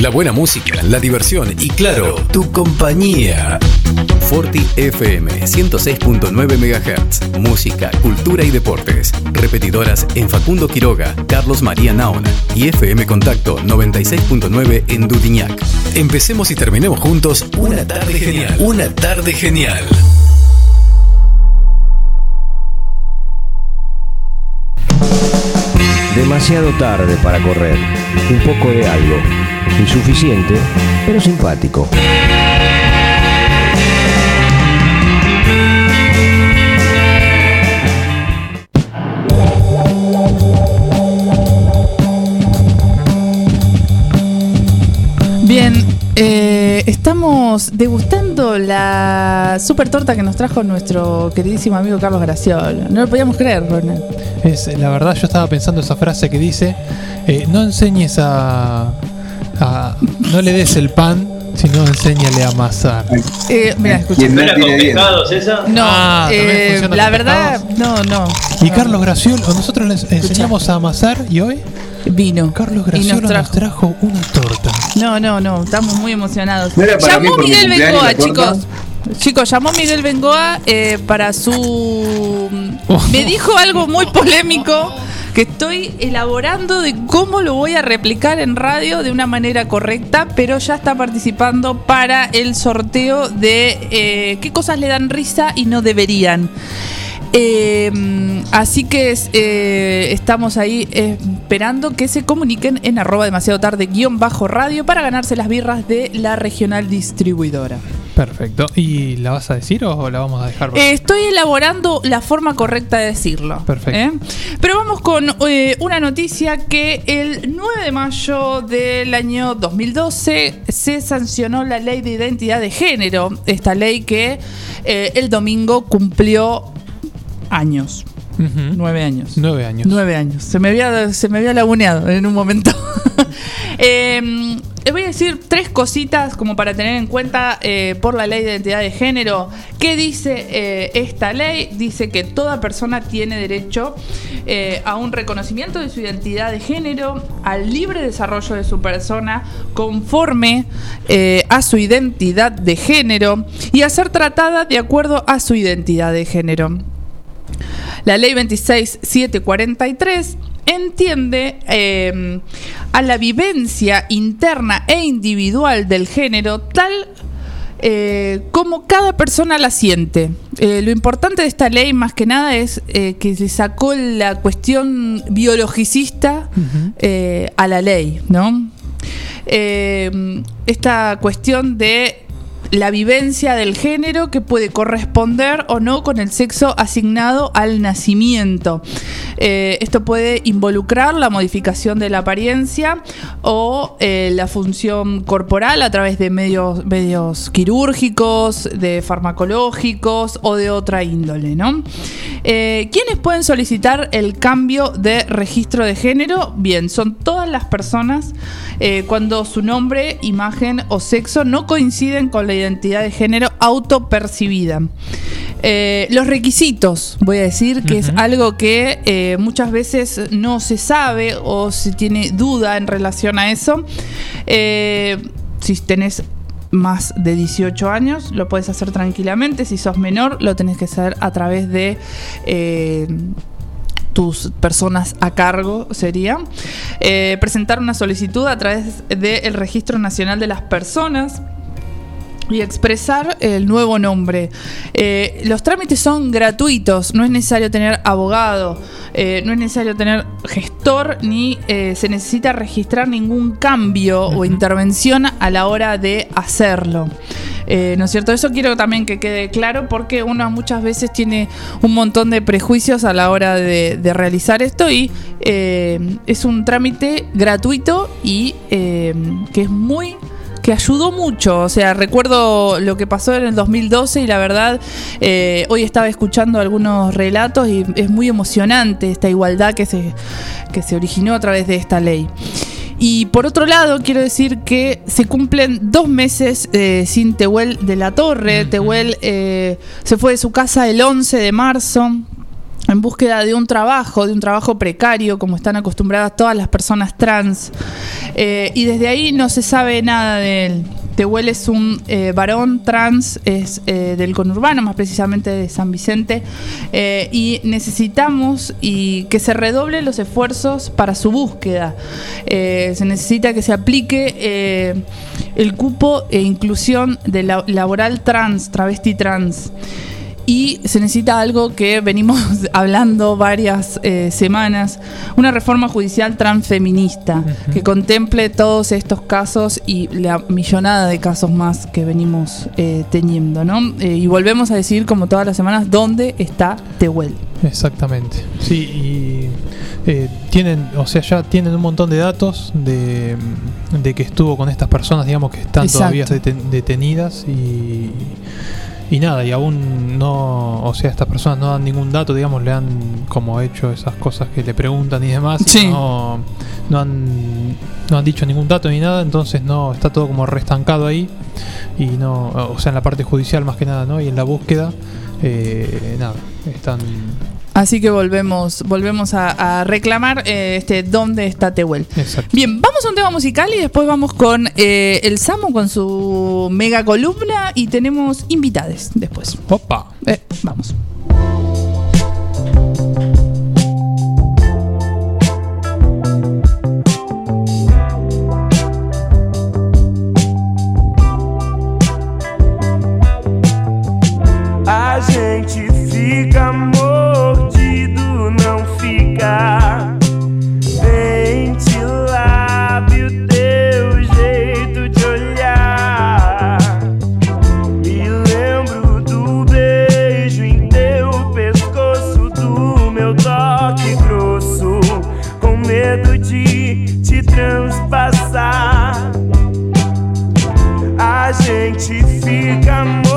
La buena música, la diversión y claro, tu compañía. Forti FM 106.9 MHz. Música, cultura y deportes. Repetidoras en Facundo Quiroga, Carlos María Naona y FM Contacto 96.9 en Dudiñac. Empecemos y terminemos juntos una tarde genial. Una tarde genial. Demasiado tarde para correr. Un poco de algo. Insuficiente, pero simpático. Bien, eh, estamos degustando la super torta que nos trajo nuestro queridísimo amigo Carlos Graciolo. No lo podíamos creer, Ronald. Es, la verdad, yo estaba pensando esa frase que dice: eh, No enseñes a, a- No le des el pan, sino enséñale a amasar. Eh, mira. ¿No era con pescados esa? No, Ah, eh, la verdad, no, no. Y Carlos Graciolo, nosotros les enseñamos a amasar y hoy vino. Carlos Graciolo nos nos trajo una torta. No, no, no, estamos muy emocionados. ¿No era para mí llamó Miguel Bengoa, chicos. Chicos, llamó Miguel Bengoa eh, para su... Me dijo algo muy polémico que estoy elaborando de cómo lo voy a replicar en radio de una manera correcta, pero ya está participando para el sorteo de eh, qué cosas le dan risa y no deberían. Eh, así que eh, estamos ahí esperando que se comuniquen en arroba demasiado tarde guion bajo radio para ganarse las birras de la regional distribuidora. Perfecto. ¿Y la vas a decir o la vamos a dejar? Eh, estoy elaborando la forma correcta de decirlo. Perfecto. ¿eh? Pero vamos con eh, una noticia que el 9 de mayo del año 2012 se sancionó la ley de identidad de género. Esta ley que el domingo cumplió años. Nueve años. Nueve años. Nueve años. Se me había, se me había laguneado en un momento. Eh, les voy a decir tres cositas como para tener en cuenta eh, por la ley de identidad de género. ¿Qué dice eh, esta ley? Dice que toda persona tiene derecho eh, a un reconocimiento de su identidad de género, al libre desarrollo de su persona conforme eh, a su identidad de género y a ser tratada de acuerdo a su identidad de género. La ley 26743 entiende eh, a la vivencia interna e individual del género tal eh, como cada persona la siente. Eh, lo importante de esta ley más que nada es eh, que se sacó la cuestión biologicista a la ley, ¿no? Eh, esta cuestión de la vivencia del género que puede corresponder o no con el sexo asignado al nacimiento. Eh, esto puede involucrar la modificación de la apariencia o eh, la función corporal a través de medios, medios quirúrgicos, de farmacológicos o de otra índole. ¿no? Eh, ¿Quiénes pueden solicitar el cambio de registro de género? Bien, son todas las personas eh, cuando su nombre, imagen o sexo no coinciden con la identidad de género autopercibida. Eh, los requisitos, voy a decir, que es algo que eh, muchas veces no se sabe o se tiene duda en relación a eso. Eh, si tenés más de 18 años, lo puedes hacer tranquilamente. Si sos menor, lo tenés que hacer a través de eh, tus personas a cargo sería presentar una solicitud a través del Registro Nacional de las Personas y expresar el nuevo nombre. Eh, los trámites son gratuitos, no es necesario tener abogado, eh, no es necesario tener gestor, ni eh, se necesita registrar ningún cambio o intervención a la hora de hacerlo. ¿No es cierto? Eso quiero también que quede claro porque uno muchas veces tiene un montón de prejuicios a la hora de, de realizar esto y es un trámite gratuito y que es muy que ayudó mucho. O sea, recuerdo lo que pasó en el 2012 y la verdad, eh, hoy estaba escuchando algunos relatos y es muy emocionante esta igualdad que se, que se originó a través de esta ley. Y por otro lado, quiero decir que se cumplen dos meses eh, sin Tehuel de la Torre. Tehuel eh, se fue de su casa el 11 de marzo en búsqueda de un trabajo, de un trabajo precario, como están acostumbradas todas las personas trans. Eh, y desde ahí no se sabe nada de él. Tehuel es un eh, varón trans, es eh, del conurbano, más precisamente de San Vicente, eh, y necesitamos y que se redoblen los esfuerzos para su búsqueda. Eh, se necesita que se aplique el cupo e inclusión de la- laboral trans, travesti trans. Y se necesita algo que venimos hablando varias eh, semanas, una reforma judicial transfeminista que contemple todos estos casos y la millonada de casos más que venimos eh, teniendo, ¿no? Eh, y volvemos a decir, como todas las semanas, dónde está Tehuel. Exactamente. Sí, y eh, tienen, o sea, ya tienen un montón de datos de, de que estuvo con estas personas, digamos, que están Exacto. todavía deten- detenidas y, y nada, y aún no, o sea, estas personas no dan ningún dato, digamos, le han como hecho esas cosas que le preguntan y demás, y no, no han, no han dicho ningún dato ni nada, entonces no, está todo como restancado ahí y no, o sea, en la parte judicial más que nada, ¿no? Y en la búsqueda, eh, nada, están Así que volvemos, volvemos a, a reclamar eh, este dónde está Tehuel. Exacto. Bien, vamos a un tema musical y después vamos con eh, el Samu con su mega columna y tenemos invitades después. Opa. Eh, vamos. A gente fica fica. Ventilável teu jeito de olhar. Me lembro do beijo em teu pescoço, do meu toque grosso, com medo de te transpassar. A gente fica mordido,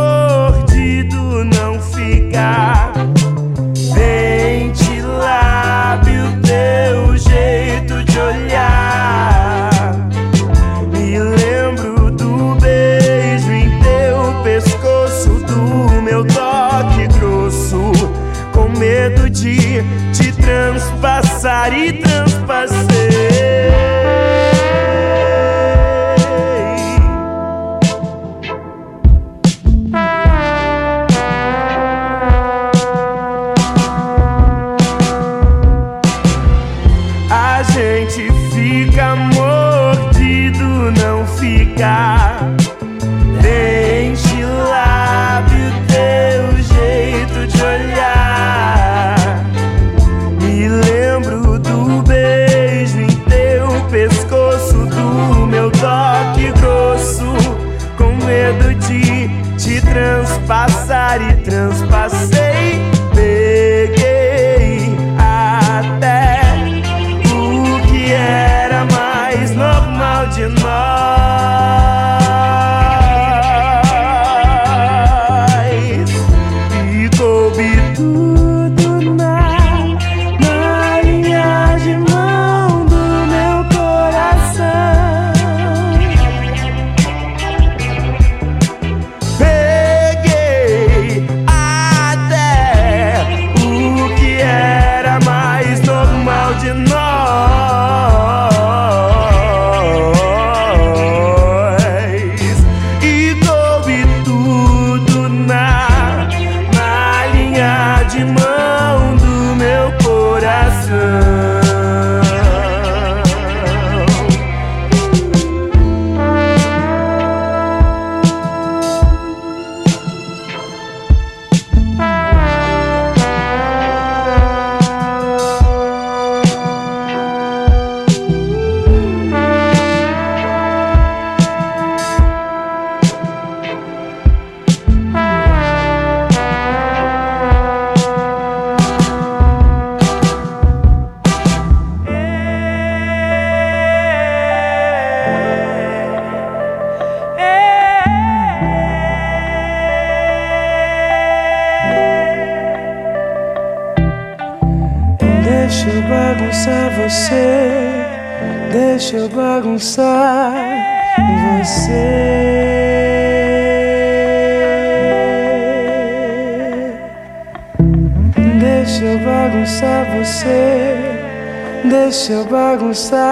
side.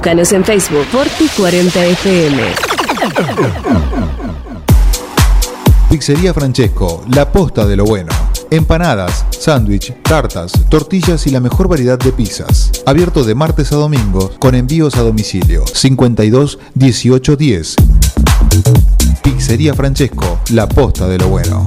Búscanos en Facebook Forti40FM. Pizzería Francesco, la posta de lo bueno. Empanadas, sándwich, tartas, tortillas y la mejor variedad de pizzas. Abierto de martes a domingo con envíos a domicilio. 52 18 10. Pizzería Francesco, la posta de lo bueno.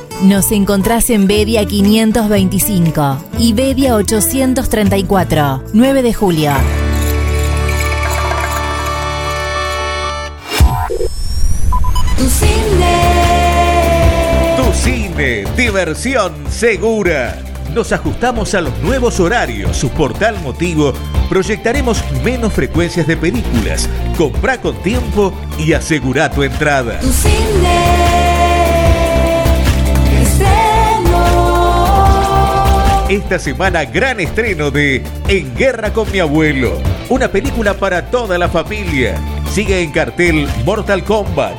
Nos encontrás en Bedia 525 y Bedia 834, 9 de julio. Tu cine. Tu cine, diversión segura. Nos ajustamos a los nuevos horarios. Su portal motivo. Proyectaremos menos frecuencias de películas. Comprá con tiempo y asegura tu entrada. Tu cine. Esta semana gran estreno de En Guerra con mi abuelo. Una película para toda la familia. Sigue en cartel Mortal Kombat.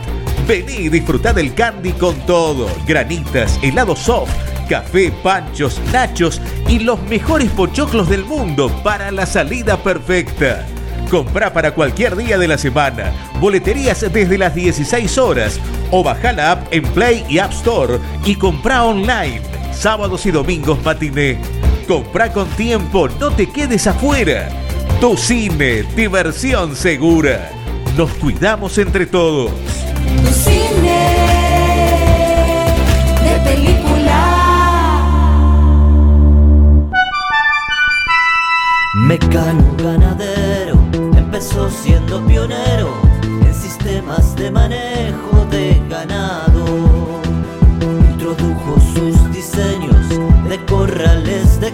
Vení y disfrutá del candy con todo. Granitas, helado soft, café, panchos, nachos y los mejores pochoclos del mundo para la salida perfecta. Comprá para cualquier día de la semana. Boleterías desde las 16 horas. O baja la app en Play y App Store y comprá online. Sábados y domingos matiné. Comprá con tiempo, no te quedes afuera. Tu cine, diversión segura. Nos cuidamos entre todos. Tu cine. De película. Mecano ganadero empezó siendo pionero en sistemas de manejo de ganado.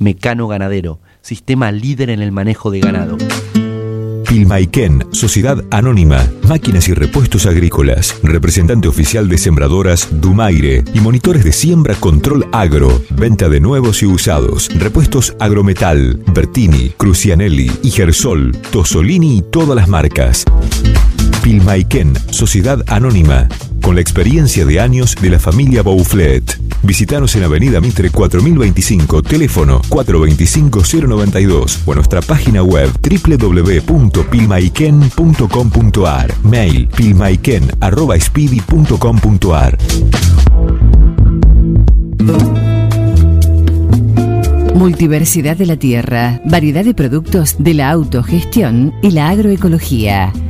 Mecano Ganadero, sistema líder en el manejo de ganado. Pilmaiken, Sociedad Anónima, Máquinas y Repuestos Agrícolas, representante oficial de sembradoras Dumaire y monitores de siembra Control Agro, venta de nuevos y usados, repuestos Agrometal, Bertini, Crucianelli y Gersol, Tosolini y todas las marcas. Pilmaiken, Sociedad Anónima, con la experiencia de años de la familia Bouflet. Visítanos en Avenida Mitre 4025, teléfono 425-092 o nuestra página web www.pilmaiken.com.ar, mail pilmaiken.speedy.com.ar. Multiversidad de la tierra, variedad de productos de la autogestión y la agroecología.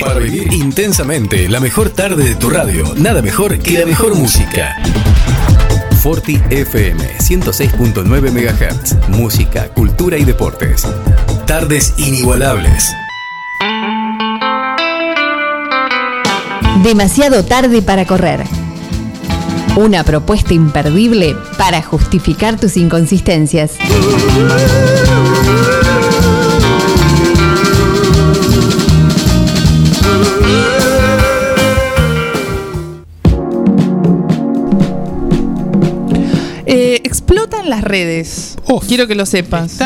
Para vivir intensamente la mejor tarde de tu radio, nada mejor que la mejor música. Forti FM 106.9 MHz. Música, cultura y deportes. Tardes inigualables. Demasiado tarde para correr. Una propuesta imperdible para justificar tus inconsistencias. Redes. Quiero que lo sepas.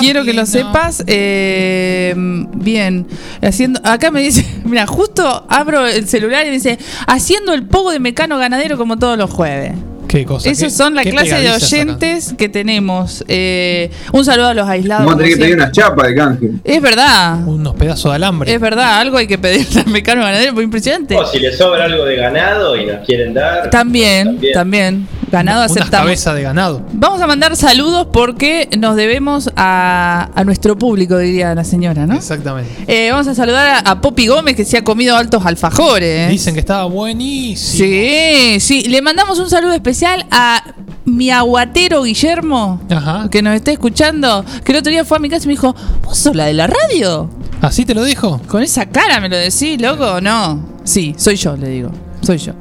Quiero que lo sepas. eh, bien. Haciendo, acá me dice, mira, justo abro el celular y me dice, haciendo el pogo de mecano ganadero como todos los jueves. Qué cosa. Esas qué- son la clase de acá. oyentes que tenemos. Eh, un saludo a los aislados. Vamos a tener que pedir unas chapas de canje. Es verdad. Unos pedazos de alambre. Es verdad, algo hay que pedir al mecano ganadero, muy impresionante. O si les sobra algo de ganado y nos quieren dar. También, también. Ganado Unas aceptamos. cabezas de ganado. Vamos a mandar saludos porque nos debemos a, a nuestro público, diría la señora, ¿no? Exactamente. Eh, vamos a saludar a, a Poppy Gómez que se ha comido altos alfajores. Dicen que estaba buenísimo. Sí, sí. Le mandamos un saludo especial a mi aguatero Guillermo, que nos está escuchando, que el otro día fue a mi casa y me dijo, ¿vos sos la de la radio? ¿Así te lo dijo? Con esa cara me lo decís, loco, no. Sí, soy yo, le digo. Soy yo.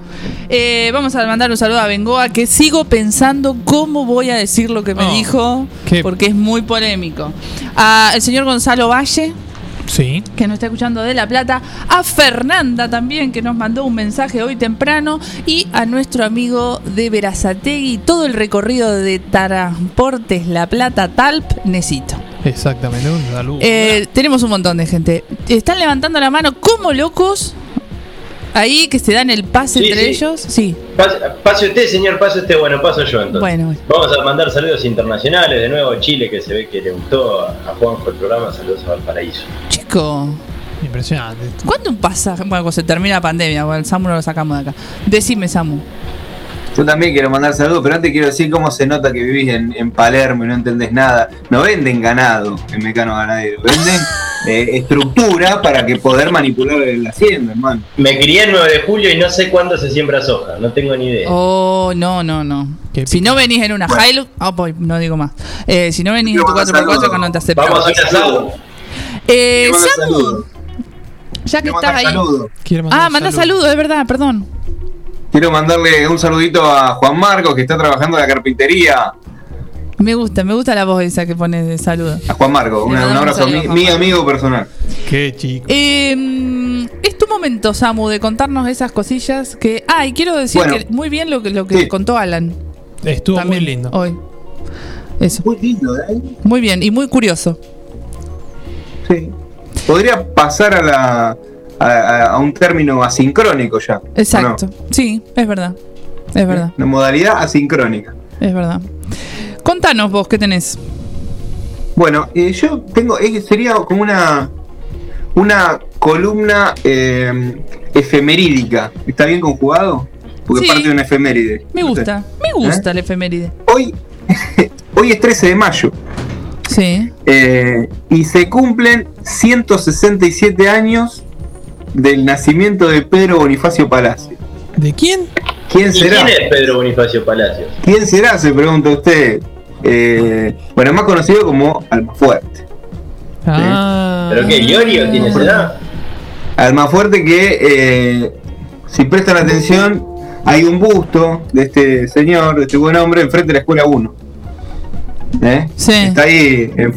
Eh, vamos a mandar un saludo a Bengoa, que sigo pensando cómo voy a decir lo que me Oh, dijo, qué- porque es muy polémico. A el señor Gonzalo Valle, Sí. que nos está escuchando de La Plata, a Fernanda también, que nos mandó un mensaje hoy temprano, y a nuestro amigo de Verazategui, todo el recorrido de Transportes La Plata Talp, Necito. Exactamente. Un saludo. Eh, tenemos un montón de gente. Están levantando la mano como locos. Ahí que se dan el pase Sí, entre sí. ellos. Sí. Pase, pase usted, señor, pase usted. Bueno, paso yo entonces. Bueno. Vamos a mandar saludos internacionales. De nuevo Chile, que se ve que le gustó a a Juanjo el programa. Saludos a Valparaíso. Chico. Impresionante. ¿Cuánto pasa? Bueno, cuando se termina la pandemia, bueno, el Samu no lo sacamos de acá. Decime, Samu. Yo también quiero mandar saludos, pero antes quiero decir cómo se nota que vivís en, en Palermo y no entendés nada. No venden ganado en Mecano Ganadero, venden eh, estructura para que poder manipular la hacienda, hermano. Me crié el 9 de julio y no sé cuándo se siembra soja. No tengo ni idea. Oh, no, no, no. Si no venís en una Hilux. Ah, pues, no digo más. Eh, si no venís en tu 4x4, que no te aceptamos. Vamos a un asado. Eh, Samu, ya que estás ahí. Ah, manda saludos, es verdad, perdón. Quiero mandarle un saludito a Juan Marcos que está trabajando en la carpintería. Me gusta, me gusta la voz esa que pones de saludo. A Juan Marcos, una- un abrazo. Mi, amigo personal. Qué chico. Eh, es tu momento, Samu, de contarnos esas cosillas que. Ah, y quiero decir Bueno. que muy bien lo que, lo que contó Alan. Estuvo También muy lindo. Hoy. Eso. Muy lindo, ¿eh? Muy bien y muy curioso. Sí. Podría pasar a la a, a- a un término asincrónico ya. Exacto. Sí, es verdad. Es verdad, Una modalidad asincrónica. es verdad. Contanos vos qué tenés. Bueno, eh, yo tengo, eh, sería como una una columna eh, efemerídica. ¿Está bien conjugado? Porque Sí. parte de una efeméride. Me gusta, me gusta el efeméride. Hoy, hoy es 13 de mayo. Sí. Eh, y se cumplen 167 años del nacimiento de Pedro Bonifacio Palacio. ¿De quién? ¿Quién ¿Y será? quién es Pedro Bonifacio Palacios? ¿Quién será? Se pregunta usted. Eh, bueno, más conocido como Almafuerte. Ah. ¿Pero qué? ¿Iorio tiene esa edad? Almafuerte que, eh, si prestan atención, hay un busto de este señor, de este buen hombre, enfrente de la escuela 1. ¿Eh? Está ahí, en-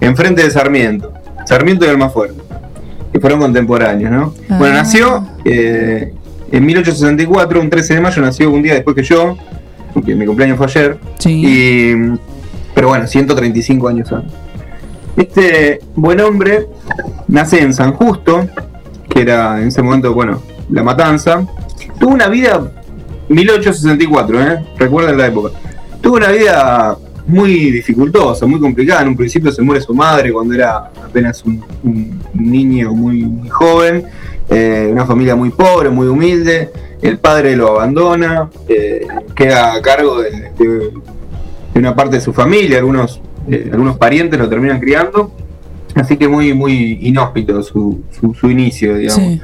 enfrente de Sarmiento. Sarmiento y Almafuerte. Que fueron contemporáneos, ¿no? Bueno, Ah. nació eh, en 1864, un 13 de mayo, nació un día después que yo, porque mi cumpleaños fue ayer. Y, pero bueno, 135 años antes. Este buen hombre nace en San Justo, que era en ese momento, bueno, la matanza. Tuvo una vida, 1864, ¿eh? Recuerden la época. Tuvo una vida muy dificultosa, muy complicada. En un principio se muere su madre cuando era apenas un, un niño muy, muy joven. Eh, una familia muy pobre, muy humilde. El padre lo abandona, eh, queda a cargo de, de- de una parte de su familia, algunos, eh, algunos parientes lo terminan criando. Así que muy, muy inhóspito su, su, su inicio, digamos. Sí.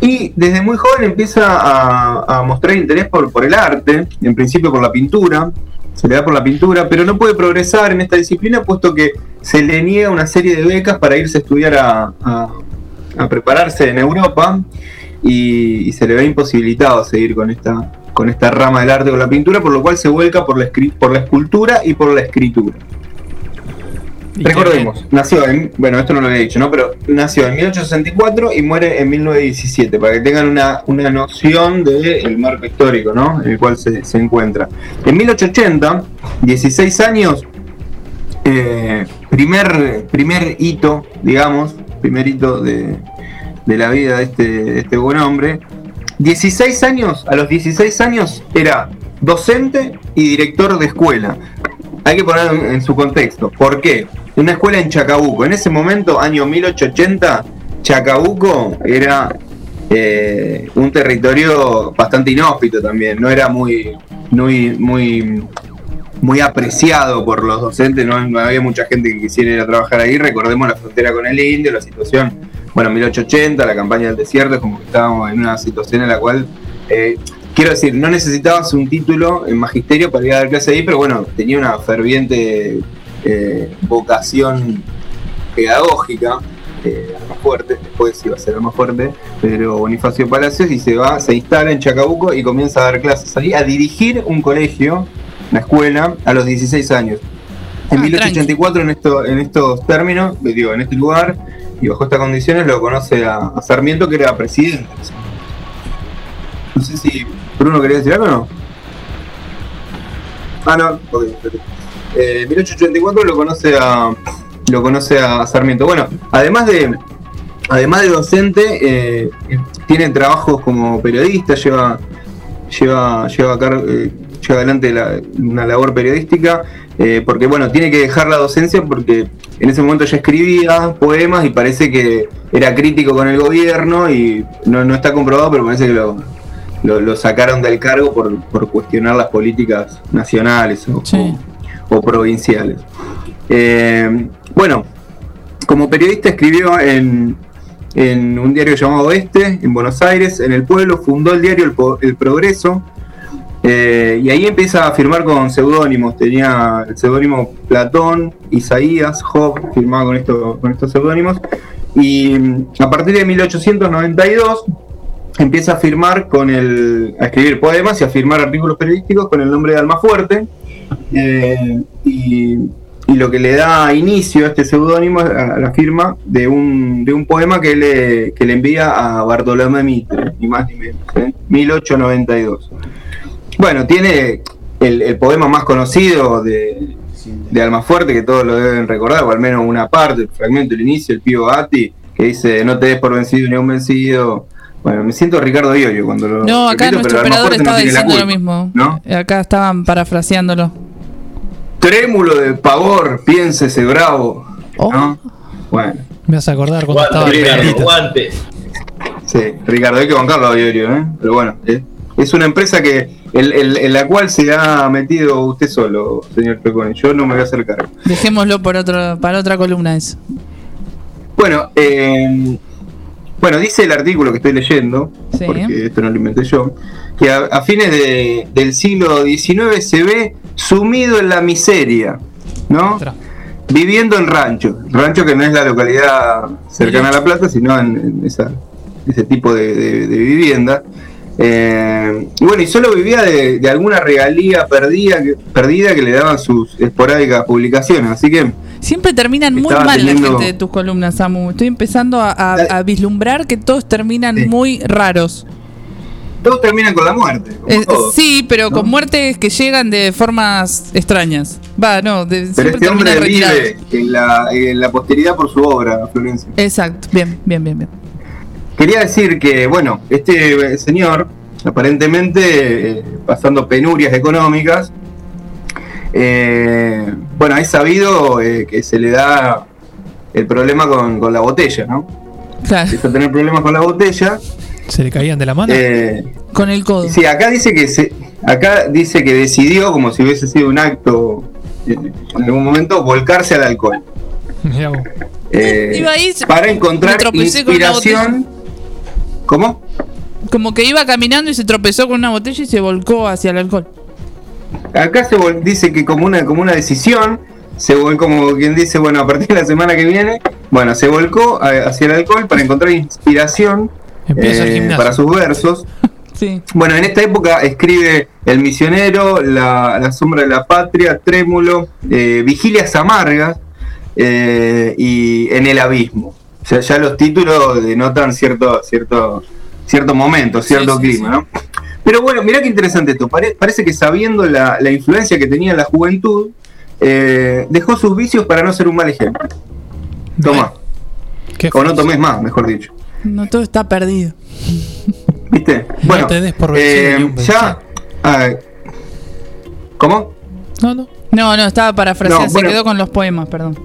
Y desde muy joven empieza a, a mostrar interés por, por el arte, en principio por la pintura, se le da por la pintura, pero no puede progresar en esta disciplina puesto que se le niega una serie de becas para irse a estudiar a, a- prepararse en Europa y, se le ve imposibilitado seguir con esta, con esta rama del arte, con la pintura, por lo cual se vuelca por la, por la escultura y por la escritura. Recordemos, nació en, bueno, esto no lo había dicho, ¿no? Pero nació en 1864 y muere en 1917, para que tengan una, una noción del marco histórico, ¿no? En el cual se, se encuentra. En 1880, 16 años, eh, primer, primer hito, digamos, primer hito de, de la vida de este, de este buen hombre. 16 años, a los 16 años era docente y director de escuela. Hay que ponerlo en, en su contexto. ¿Por qué? Una escuela en Chacabuco. En ese momento, año 1880, Chacabuco era eh, un territorio bastante inhóspito también. No era muy, muy, muy, apreciado por los docentes. No, había mucha gente que quisiera ir a trabajar ahí. Recordemos la frontera con el Indio, la situación. Bueno, 1880, la campaña del desierto, es como que estábamos en una situación en la cual eh, quiero decir, no necesitabas un título en magisterio para ir a dar clase ahí, pero bueno, tenía una ferviente eh, vocación pedagógica, eh, más fuerte, después iba a ser más fuerte, pero Bonifacio Palacios y se va, se instala en Chacabuco y comienza a dar clases ahí, a dirigir un colegio, una escuela, a los 16 años. En 1884, en, esto, en estos términos, digo, en este lugar, y bajo estas condiciones, lo conoce a, a Sarmiento, que era presidente. No sé si Bruno quería decir algo o no. Ah, no, ok, ok. Eh, 1884 lo conoce a lo conoce a Sarmiento. Bueno, además de además de docente, eh, tiene trabajos como periodista, lleva lleva lleva, car- eh, lleva adelante la- una labor periodística, eh, porque bueno, tiene que dejar la docencia porque en ese momento ya escribía poemas y parece que era crítico con el gobierno y no, no está comprobado, pero parece que lo, lo, sacaron del cargo por, por cuestionar las políticas nacionales o- o provinciales. Eh, bueno, como periodista escribió en, en un diario llamado Oeste, en Buenos Aires, en El Pueblo, fundó el diario El, Progreso, eh, y ahí empieza a firmar con seudónimos, tenía el seudónimo Platón, Isaías, Job, firmaba con, con estos seudónimos, y mm, a partir de 1892 empieza a firmar con el. a escribir poemas y a firmar artículos periodísticos con el nombre de Almafuerte. Eh, y, lo que le da inicio a este seudónimo es la firma de un, de un poema que le, que le envía a Bartolomé Mitre, ni más ni menos, ¿eh? 1892. Bueno, tiene el, poema más conocido de, de Almafuerte, que todos lo deben recordar, o al menos una parte, el fragmento, el inicio, el Pío Gatti, que dice, no te des por vencido ni un vencido. Bueno, me siento Ricardo Iorio cuando lo No, acá repito, nuestro operador no estaba diciendo lo mismo. ¿no? Acá estaban parafraseándolo. Trémulo de pavor, piense ese bravo. ¿no? Bueno. Me vas a acordar cuando Guante, estaba Ricardo, guante. Sí, Ricardo, hay que bancarlo a Iorio, ¿eh? Pero bueno, eh, es una empresa que el- el- en la cual se ha metido usted solo, señor Pecone. Yo no me voy a hacer cargo. Dejémoslo por otro, para otra columna eso. Bueno, eh, bueno, dice el artículo que estoy leyendo, Sí. porque esto no lo inventé yo, que a, a fines de- del siglo XIX se ve sumido en la miseria, ¿no? Viviendo en rancho, rancho que no es la localidad cercana a La Plata, sino en, en esa- ese tipo de, de- de vivienda. Eh, y bueno, y solo vivía de, de alguna regalía perdida que, perdida que le daban sus esporádicas publicaciones, así que Siempre terminan muy mal teniendo- la gente de tus columnas, Samu. Estoy empezando a, a- a vislumbrar que todos terminan muy raros. todos terminan con la muerte. como Eh, sí, pero con muertes que llegan de formas extrañas. Va, no, de, Pero siempre este hombre vive en la, en la posteridad por su obra, Florencia. Exacto, bien, bien, bien, bien. Quería decir que, bueno, este señor, aparentemente eh, pasando penurias económicas, eh, bueno, es sabido eh, que se le da el problema con, con la botella, ¿no? Claro. Empieza a tener problemas con la botella. ¿Se le caían de la mano? Eh, Con el codo. Sí, acá dice que se, acá dice que decidió, como si hubiese sido un acto en algún momento, volcarse al alcohol. Mirá vos. Eh, Iba ahí, se- para me encontrar inspiración. ¿Cómo? Como que iba caminando y se tropezó con una botella y se volcó hacia el alcohol. Acá se vol- dice que como una, como una decisión, se volcó como quien dice, bueno, a partir de la semana que viene, bueno, se volcó hacia el alcohol para encontrar inspiración eh, para sus versos. Sí. Bueno, en esta época escribe El Misionero, La, la Sombra de la Patria, Trémulo, eh, Vigilias Amargas eh, y En el Abismo. O sea, ya los títulos denotan cierto, cierto, cierto momento, cierto clima, ¿no? Pero bueno, mirá qué interesante esto. Pare- parece que sabiendo la, la influencia que tenía en la juventud, eh, dejó sus vicios para no ser un mal ejemplo. Toma. O no tomes más, mejor dicho. No todo está perdido. ¿Viste? Bueno, te des por eh, ya. ah, ¿Cómo? No, no. No, no, estaba parafraseando, No, se quedó con los poemas, perdón.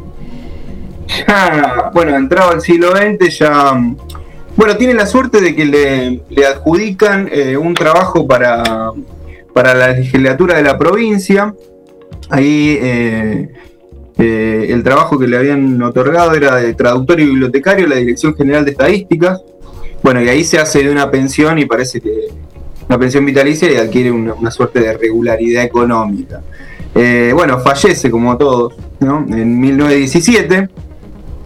Ya, bueno, entrado al siglo XX, ya. Bueno, tiene la suerte de que le, adjudican eh, un trabajo para, para la legislatura de la provincia. Ahí eh, eh, el trabajo que le habían otorgado era de traductor y bibliotecario de la Dirección General de Estadísticas. Bueno, y ahí se hace de una pensión y parece que una pensión vitalicia y adquiere una, suerte de regularidad económica. Bueno, fallece como todos, ¿no? En 1917,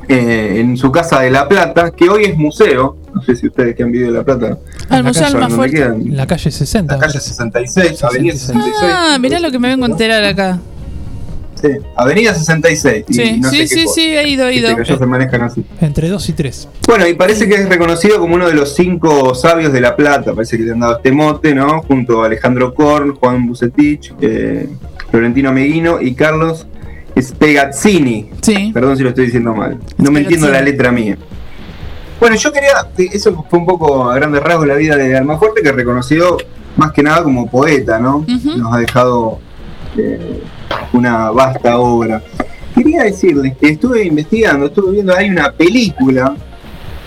eh, en su casa de La Plata, que hoy es museo. No sé si ustedes que han vivido en La Plata. Al Museo dónde Fuerte. quedan. En la calle 60. La calle 66, Avenida 66. Ah, mirá lo que me vengo a enterar acá. Sí, Avenida 66. y Sí, no sé sí, qué sí, sí, he ido, he ido. que allá se manejan así. Entre 2 y 3. Bueno, y parece que es reconocido como uno de los cinco sabios de La Plata. Parece que le han dado este mote, ¿no? Junto a Alejandro Korn, Juan Bucetich, eh, Florentino Meguino y Carlos Spegazzini. Sí. Perdón si lo estoy diciendo mal. No me entiendo la letra mía. Bueno, yo quería. Eso fue un poco a grandes rasgos la vida de Almafuerte, que reconocido más que nada como poeta, ¿no? Nos ha dejado eh, una vasta obra. Quería decirles que estuve investigando, estuve viendo, hay una película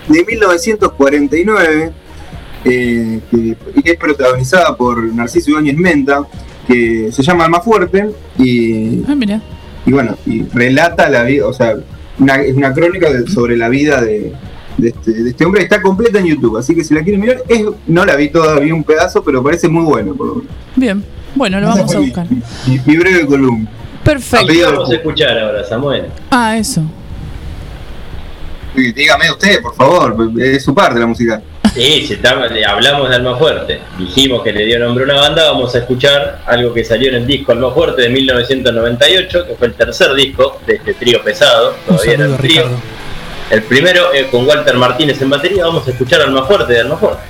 de 1949 eh, que, que es protagonizada por Narciso Ibáñez Menta, que se llama Almafuerte y, Ah, mira. Y bueno, y relata la vida, o sea, una, es una crónica de- sobre la vida de, de este, de este hombre, está completa en YouTube, así que si la quieren mirar, es, no la vi todavía un pedazo, pero parece muy bueno por lo menos. Bien. Bueno, lo Esa vamos a fue mi- buscar. Mi, mi breve columna. Perfecto. A Vamos a escuchar ahora, Samuel. Ah, eso. Dígame usted, por favor, es su parte la música. Sí, si hablamos de Alma Fuerte. Dijimos que le dio nombre a una banda. Vamos a escuchar algo que salió en el disco Alma Fuerte de 1998, que fue el tercer disco de este trío pesado. Todavía era un trío. El primero eh, con Walter Martínez en batería. Vamos a escuchar Alma Fuerte de Alma Fuerte.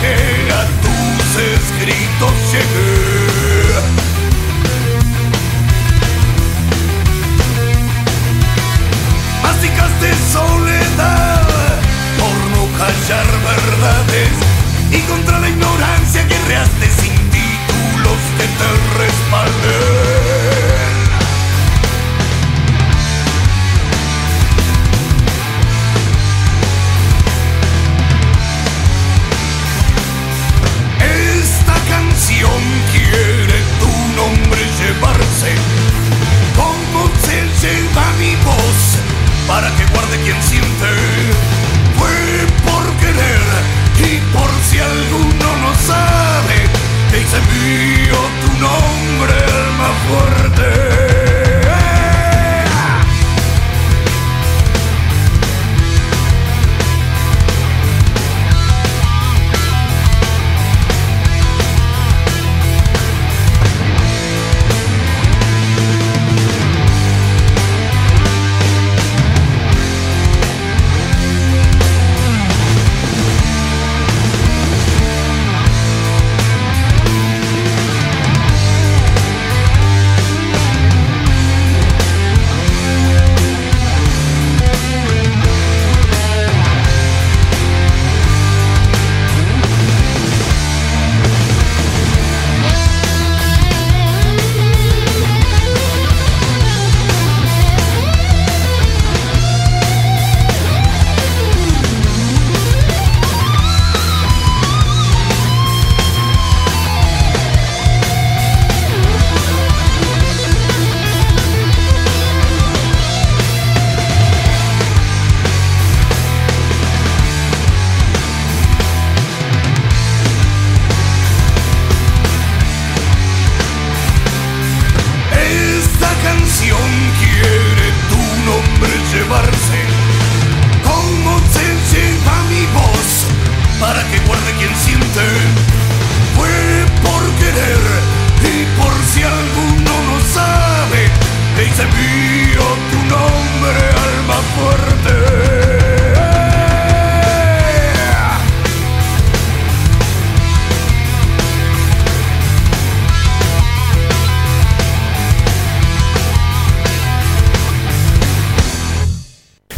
Que a tus escritos llegué.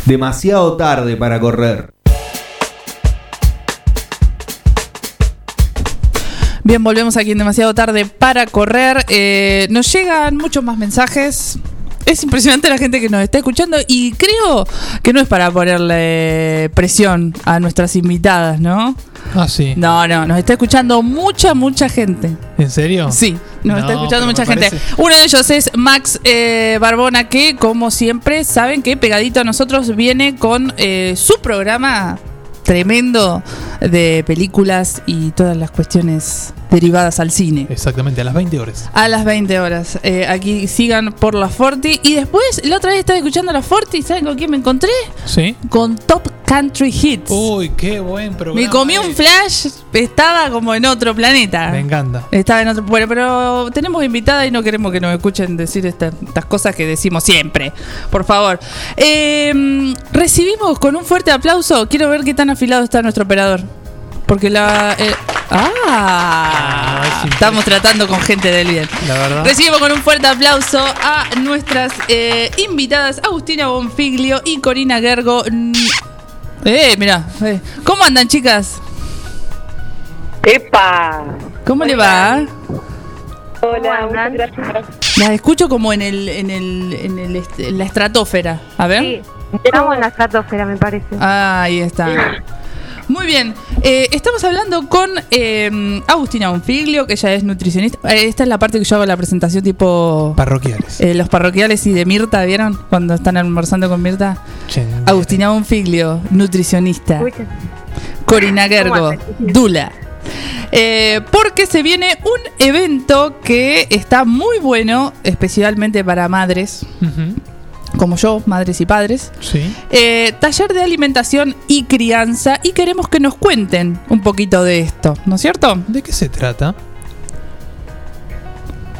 Demasiado tarde para correr. Bien, volvemos aquí en demasiado tarde para correr. Eh, nos llegan muchos más mensajes. Es impresionante la gente que nos está escuchando y creo que no es para ponerle presión a nuestras invitadas, ¿no? Ah, sí. No, no, nos está escuchando mucha, mucha gente. ¿En serio? Sí, nos No, está escuchando mucha gente. parece- Uno de ellos es Max eh, Barbona, que como siempre saben que pegadito a nosotros viene con eh, su programa tremendo de películas y todas las cuestiones derivadas al cine. Exactamente, a las 20 horas. A las 20 horas. Eh, aquí sigan por la Forti. Y después, la otra vez estaba escuchando la Forti. ¿Saben con quién me encontré? Sí. Con Top Country Hits. Uy, qué buen programa. me comí un flash. Estaba como en otro planeta. Me encanta. Estaba en otro. Bueno, pero tenemos invitada y no queremos que nos escuchen decir esta- estas cosas que decimos siempre. Por favor. Eh, recibimos con un fuerte aplauso. Quiero ver qué tan afilado está nuestro operador. Porque la. eh, Ah, estamos tratando con gente del bien. La verdad. Recibimos con un fuerte aplauso a nuestras eh, invitadas Agustina Bonfiglio y Corina Gergo. Mm, Eh, mira, eh. ¿cómo andan chicas? ¡Epa! ¿Cómo le va? Hola, muchas gracias. Las escucho como en el, en el, en el est- en la estratosfera. A ver. Sí, estamos en la estratosfera, me parece. Ah, ahí está. Muy bien, eh, estamos hablando con eh, Agustina Bonfiglio, que ella es nutricionista. Eh, esta es la parte que yo hago la presentación tipo... Parroquiales. Eh, los parroquiales y de Mirta, ¿vieron? Cuando están almorzando con Mirta. Agustina Bonfiglio, nutricionista. Corina Gergo, Dula. Eh, porque se viene un evento que está muy bueno, especialmente para madres, como yo, madres y padres. Sí. Eh, taller de alimentación y crianza y queremos que nos cuenten un poquito de esto, ¿no es cierto? ¿De qué se trata?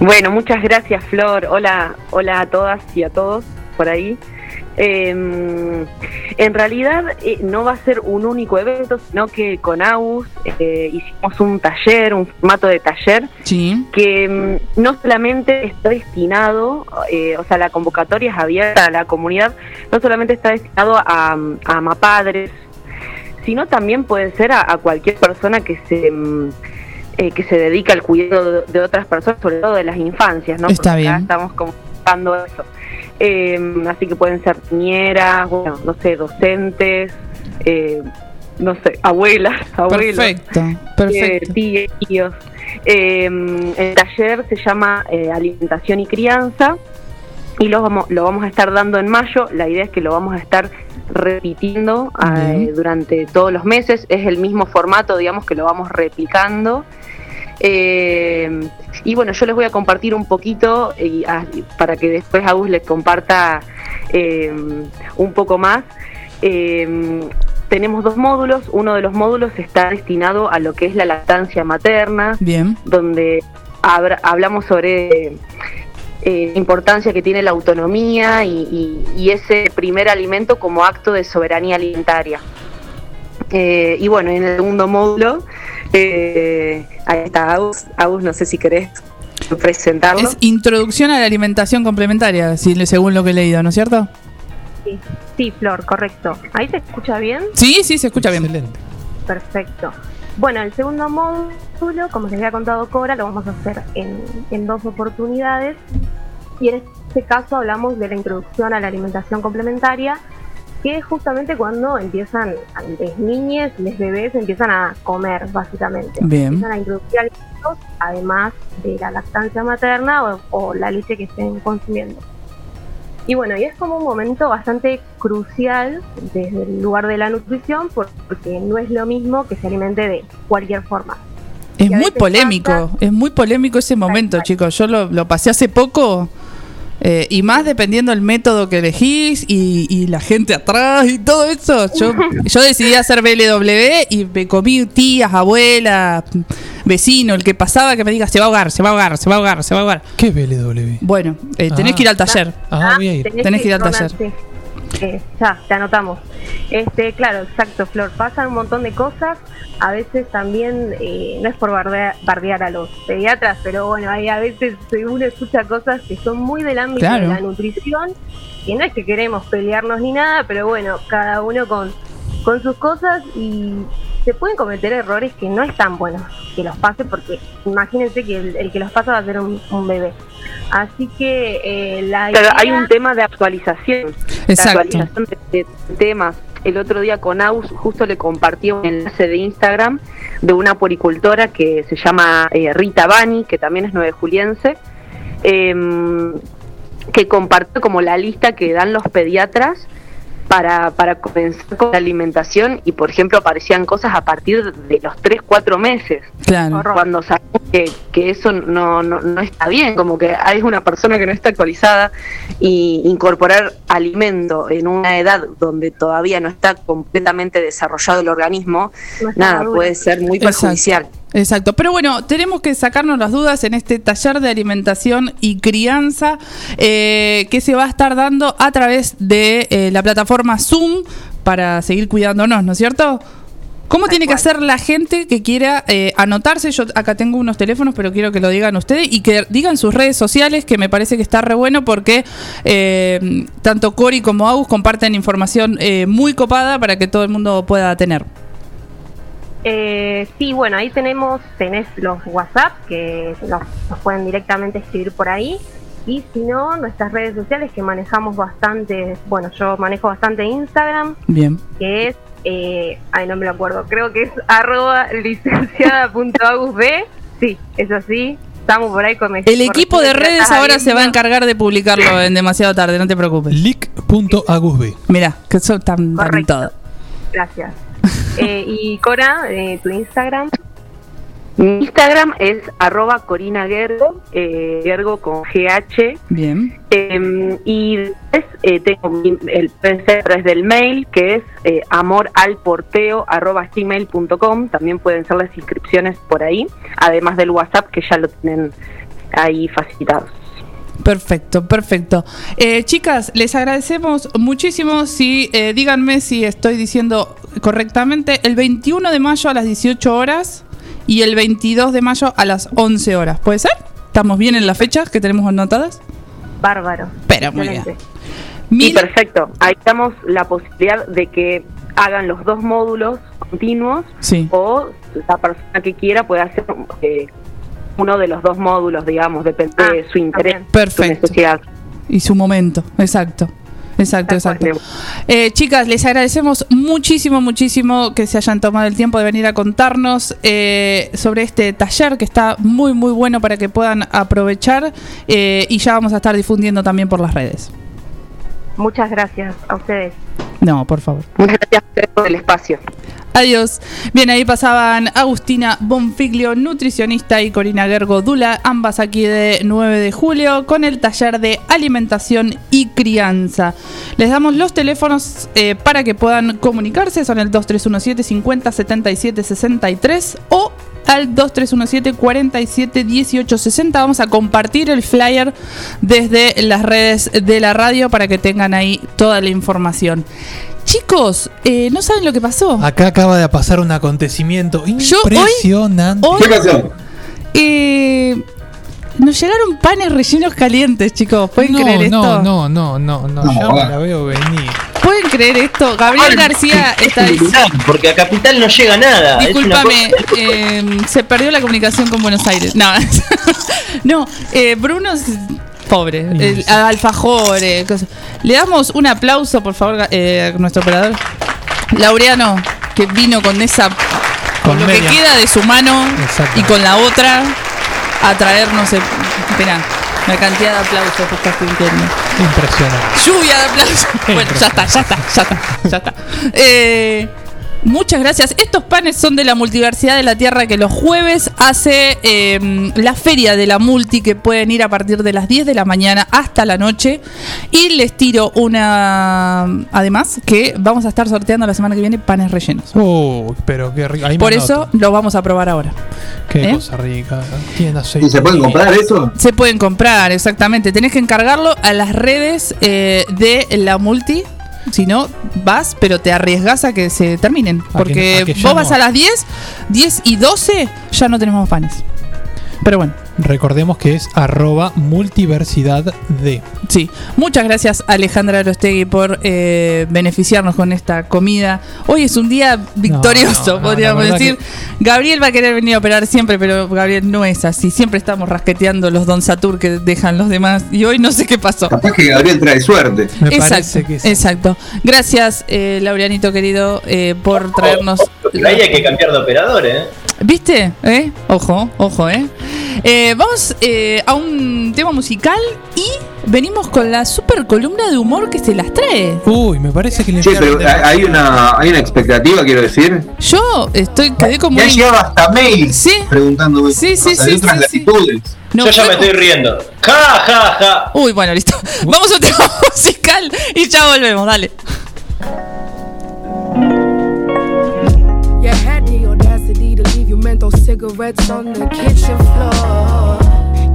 Bueno, muchas gracias, Flor. Hola, hola a todas y a todos por ahí. Eh, en realidad eh, no va a ser un único evento, sino que con AUS eh, hicimos un taller, un formato de taller que mm, no solamente está destinado, eh, o sea, la convocatoria es abierta a la comunidad, no solamente está destinado a, a amapadres, sino también puede ser a, a cualquier persona que se mm, eh, que se dedica al cuidado de, de otras personas, sobre todo de las infancias, ¿no? Está Porque acá bien. estamos como eso. Eh, así que pueden ser niñeras, bueno, no sé, docentes, eh, no sé, abuelas, abuelos, Perfecto, eh, perfecto. tíos. Eh, el taller se llama eh, Alimentación y Crianza y lo vamos, lo vamos a estar dando en mayo. La idea es que lo vamos a estar repitiendo eh, durante todos los meses. Es el mismo formato, digamos, que lo vamos replicando. Eh, y bueno, yo les voy a compartir un poquito y, ah, para que después Agus les comparta eh, un poco más. Eh, tenemos dos módulos. Uno de los módulos está destinado a lo que es la lactancia materna, Bien. donde habra- hablamos sobre eh, la importancia que tiene la autonomía y, y- y ese primer alimento como acto de soberanía alimentaria. Eh, y bueno, en el segundo módulo, eh, ahí está Agus, Agus, no sé si querés presentarlo. Es introducción a la alimentación complementaria, según lo que he leído, ¿no es cierto? Sí, sí, Flor, correcto. ¿Ahí se escucha bien? Sí, sí, se escucha bien. Perfecto. Bueno, el segundo módulo, como les había contado Cora, lo vamos a hacer en, en dos oportunidades. Y en este caso hablamos de la introducción a la alimentación complementaria, que es justamente cuando empiezan, las niñas, los bebés empiezan a comer, básicamente. Bien. Empiezan a introducir alimentos, además de la lactancia materna o, o la leche que estén consumiendo. Y bueno, y es como un momento bastante crucial desde el lugar de la nutrición por- porque no es lo mismo que se alimente de cualquier forma. Es muy polémico, es muy polémico ese momento, chicos. Yo lo, lo pasé hace poco. Eh, y más dependiendo del método que elegís y, y la gente atrás y todo eso. Yo, yo decidí hacer BLW y me comí tías, abuelas, vecino, el que pasaba que me diga se va a ahogar, se va a ahogar, se va a ahogar, se va a ahogar. ¿Qué BLW? Bueno, eh, tenés Ah. que ir al taller. Ah, voy a ir. Tenés que ir al taller. Eh, ya, te anotamos. Este, claro, exacto, Flor. Pasan un montón de cosas. A veces también, eh, no es por bardea- bardear a los pediatras, pero bueno, hay a veces uno escucha cosas que son muy del ámbito Claro. de la nutrición. Y no es que queremos pelearnos ni nada, pero bueno, cada uno con, con sus cosas y se pueden cometer errores que no es tan bueno que los pase, porque imagínense que el, el que los pasa va a ser un, un bebé. Así que eh, la hay un tema de actualización. Exacto. La actualización de, de temas. El otro día con Aus justo le compartí un enlace de Instagram de una poricultora que se llama eh, Rita Bani, que también es nueve juliense, em, que compartió como la lista que dan los pediatras para, para comenzar con la alimentación y por ejemplo aparecían cosas a partir de los 3, 4 meses. Claro. Cuando sabemos que, que eso no, no, no está bien, como que hay una persona que no está actualizada y incorporar alimento en una edad donde todavía no está completamente desarrollado el organismo, nada, puede ser muy perjudicial. Exacto, pero bueno, tenemos que sacarnos las dudas en este taller de alimentación y crianza eh, que se va a estar dando a través de eh, la plataforma Zoom para seguir cuidándonos, ¿no es cierto? ¿Cómo tiene que hacer la gente que quiera eh, anotarse? Yo acá tengo unos teléfonos, pero quiero que lo digan ustedes y que digan sus redes sociales, que me parece que está re bueno porque eh, tanto Cori como Agus comparten información eh, muy copada para que todo el mundo pueda tener. Eh, sí, bueno, ahí tenemos, tenés los WhatsApp que nos, nos pueden directamente escribir por ahí. Y si no, nuestras redes sociales que manejamos bastante, bueno, yo manejo bastante Instagram, Bien. que es, eh, ay, no me lo acuerdo, creo que es arroba licenciada.agusb. Sí, es así. Estamos por ahí con El equipo de redes ahora se va a encargar de publicarlo en demasiado tarde, no te preocupes. Lic.agusb. Mira, que son tan, tan todo. Gracias. Eh, y Cora, eh, tu Instagram. Mi Instagram es arroba Corina Gergo, eh, Gergo con GH. Bien. Eh, y después, eh, tengo mi- el puede a través del mail que es eh, amoralporteo arroba gmail.com. También pueden ser las inscripciones por ahí, además del WhatsApp que ya lo tienen ahí facilitado. Perfecto, perfecto. Eh, chicas, les agradecemos muchísimo. Si eh, díganme si estoy diciendo correctamente. El 21 de mayo a las 18 horas y el 22 de mayo a las 11 horas. ¿Puede ser? ¿Estamos bien en las fechas que tenemos anotadas? Bárbaro. Pero muy bien. Y perfecto. Ahí damos la posibilidad de que hagan los dos módulos continuos Sí. o la persona que quiera puede hacer eh, uno de los dos módulos, digamos, depende de su interés. Perfecto. Su necesidad. Y su momento, exacto. Exacto, exacto. Eh, chicas, les agradecemos muchísimo, muchísimo que se hayan tomado el tiempo de venir a contarnos eh, sobre este taller que está muy, muy bueno para que puedan aprovechar eh, y ya vamos a estar difundiendo también por las redes. Muchas gracias a ustedes. No, por favor. Muchas gracias a ustedes por el espacio. Adiós. Bien, ahí pasaban Agustina Bonfiglio, nutricionista, y Corina Gergo Dula, ambas aquí de 9 de julio, con el taller de alimentación y crianza. Les damos los teléfonos eh, para que puedan comunicarse, son el 2317 50 77 63 o al 2317 47 18 60. Vamos a compartir el flyer desde las redes de la radio para que tengan ahí toda la información. Chicos, eh, ¿no saben lo que pasó? Acá acaba de pasar un acontecimiento impresionante. hoy- ¿Qué pasó? Eh, nos llegaron panes rellenos calientes, chicos. ¿Pueden no, creer no, esto? no, no, no, no, ya me la veo venir. ¿Pueden creer esto? Gabriel García está diciendo. Porque a Capital no llega nada. Discúlpame, eh, se perdió la comunicación con Buenos Aires. No, no eh, Bruno es pobre. Alfajores. cosas. Le damos un aplauso, por favor, eh, a nuestro operador. Laureano, que vino con esa. Con, Con lo media. que queda de su mano y con la otra a traernos. el- Espera, la cantidad de aplausos que estás sintiendo. Impresionante. Lluvia de aplausos. Bueno, ya está, ya está, ya está, ya está. Eh, muchas gracias. Estos panes son de la Multiversidad de la Tierra que los jueves hace eh, la feria de la multi que pueden ir a partir de las 10 de la mañana hasta la noche. Y les tiro una... Además que vamos a estar sorteando la semana que viene panes rellenos. Uy, pero qué rico. Por eso lo vamos a probar ahora. Qué ¿eh? cosa rica. ¿Y se pueden comprar eso? Se pueden comprar, exactamente. Tenés que encargarlo a las redes eh, de la multi. Si no, vas, pero te arriesgas a que se terminen. A Porque que- a que vos no vas a las 10, 10 y 12, ya no tenemos panes. Pero bueno. Recordemos que es arroba multiversidad de. Sí, muchas gracias Alejandra Arostegui por eh, beneficiarnos con esta comida. Hoy es un día victorioso, no, no, podríamos decir. Gabriel va a querer venir a operar siempre, pero Gabriel no es así. Siempre estamos rasqueteando los Don Satur que dejan los demás. Y hoy no sé qué pasó. Capaz que Gabriel trae suerte. exacto, exacto. Gracias, eh, Laureanito querido, eh, por traernos. Ahí hay que cambiar de operador, ¿eh? ¿Viste? ¿Eh? Ojo, ojo, ¿eh? Eh, vamos eh, a un tema musical y venimos con la super columna de humor que se las trae. Uy, me parece que le Sí, pero hay una, hay una expectativa, quiero decir. Yo estoy, quedé como. Me han llegado hasta mails Sí. preguntándome Sí, sí, cosas sí, de otras sí, sí. latitudes. No, Yo ya me estoy riendo. Ja, ja, ja. Uy, bueno, listo. Vamos a un tema musical y ya volvemos, dale. Leave cigarettes on the kitchen floor.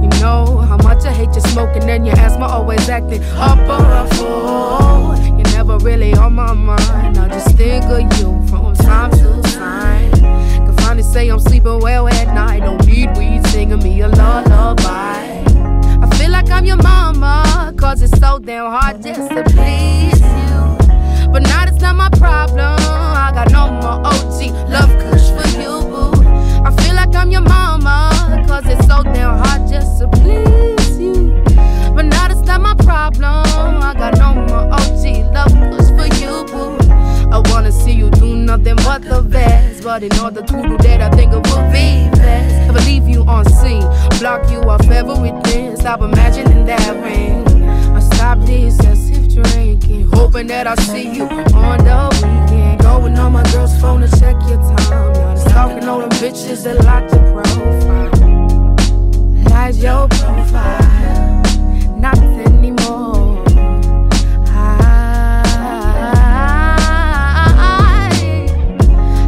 You know how much I hate you smoking, and your asthma always acting up or a fool. You're never really on my mind. I just think of you from time to time. Can finally say I'm sleeping well at night. Don't need weed singing me a lullaby. I feel like I'm your mama, cause it's so damn hard just to please you. But now it's not my problem. I got no more OG love kush for you, boo. Like I'm your mama, cause it's so damn hard just to please you. But now it's not my problem. I got no more OG love kush for you, boo. I wanna see you do nothing but the best. But in order to do that, I think it would be best. I leave you on scene, block you off everything. Stop imagining that ring. Stop this excessive drinking. Hoping that I see you on the weekend. Going on my girl's phone to check your time. Stalking all them bitches that like your profile. Like your profile. Not anymore. I,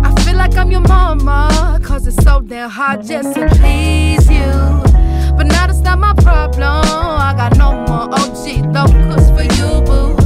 I feel like I'm your mama, cause it's so damn hard just to please you. But now that's not my problem. I got no more OG kush for you, boo.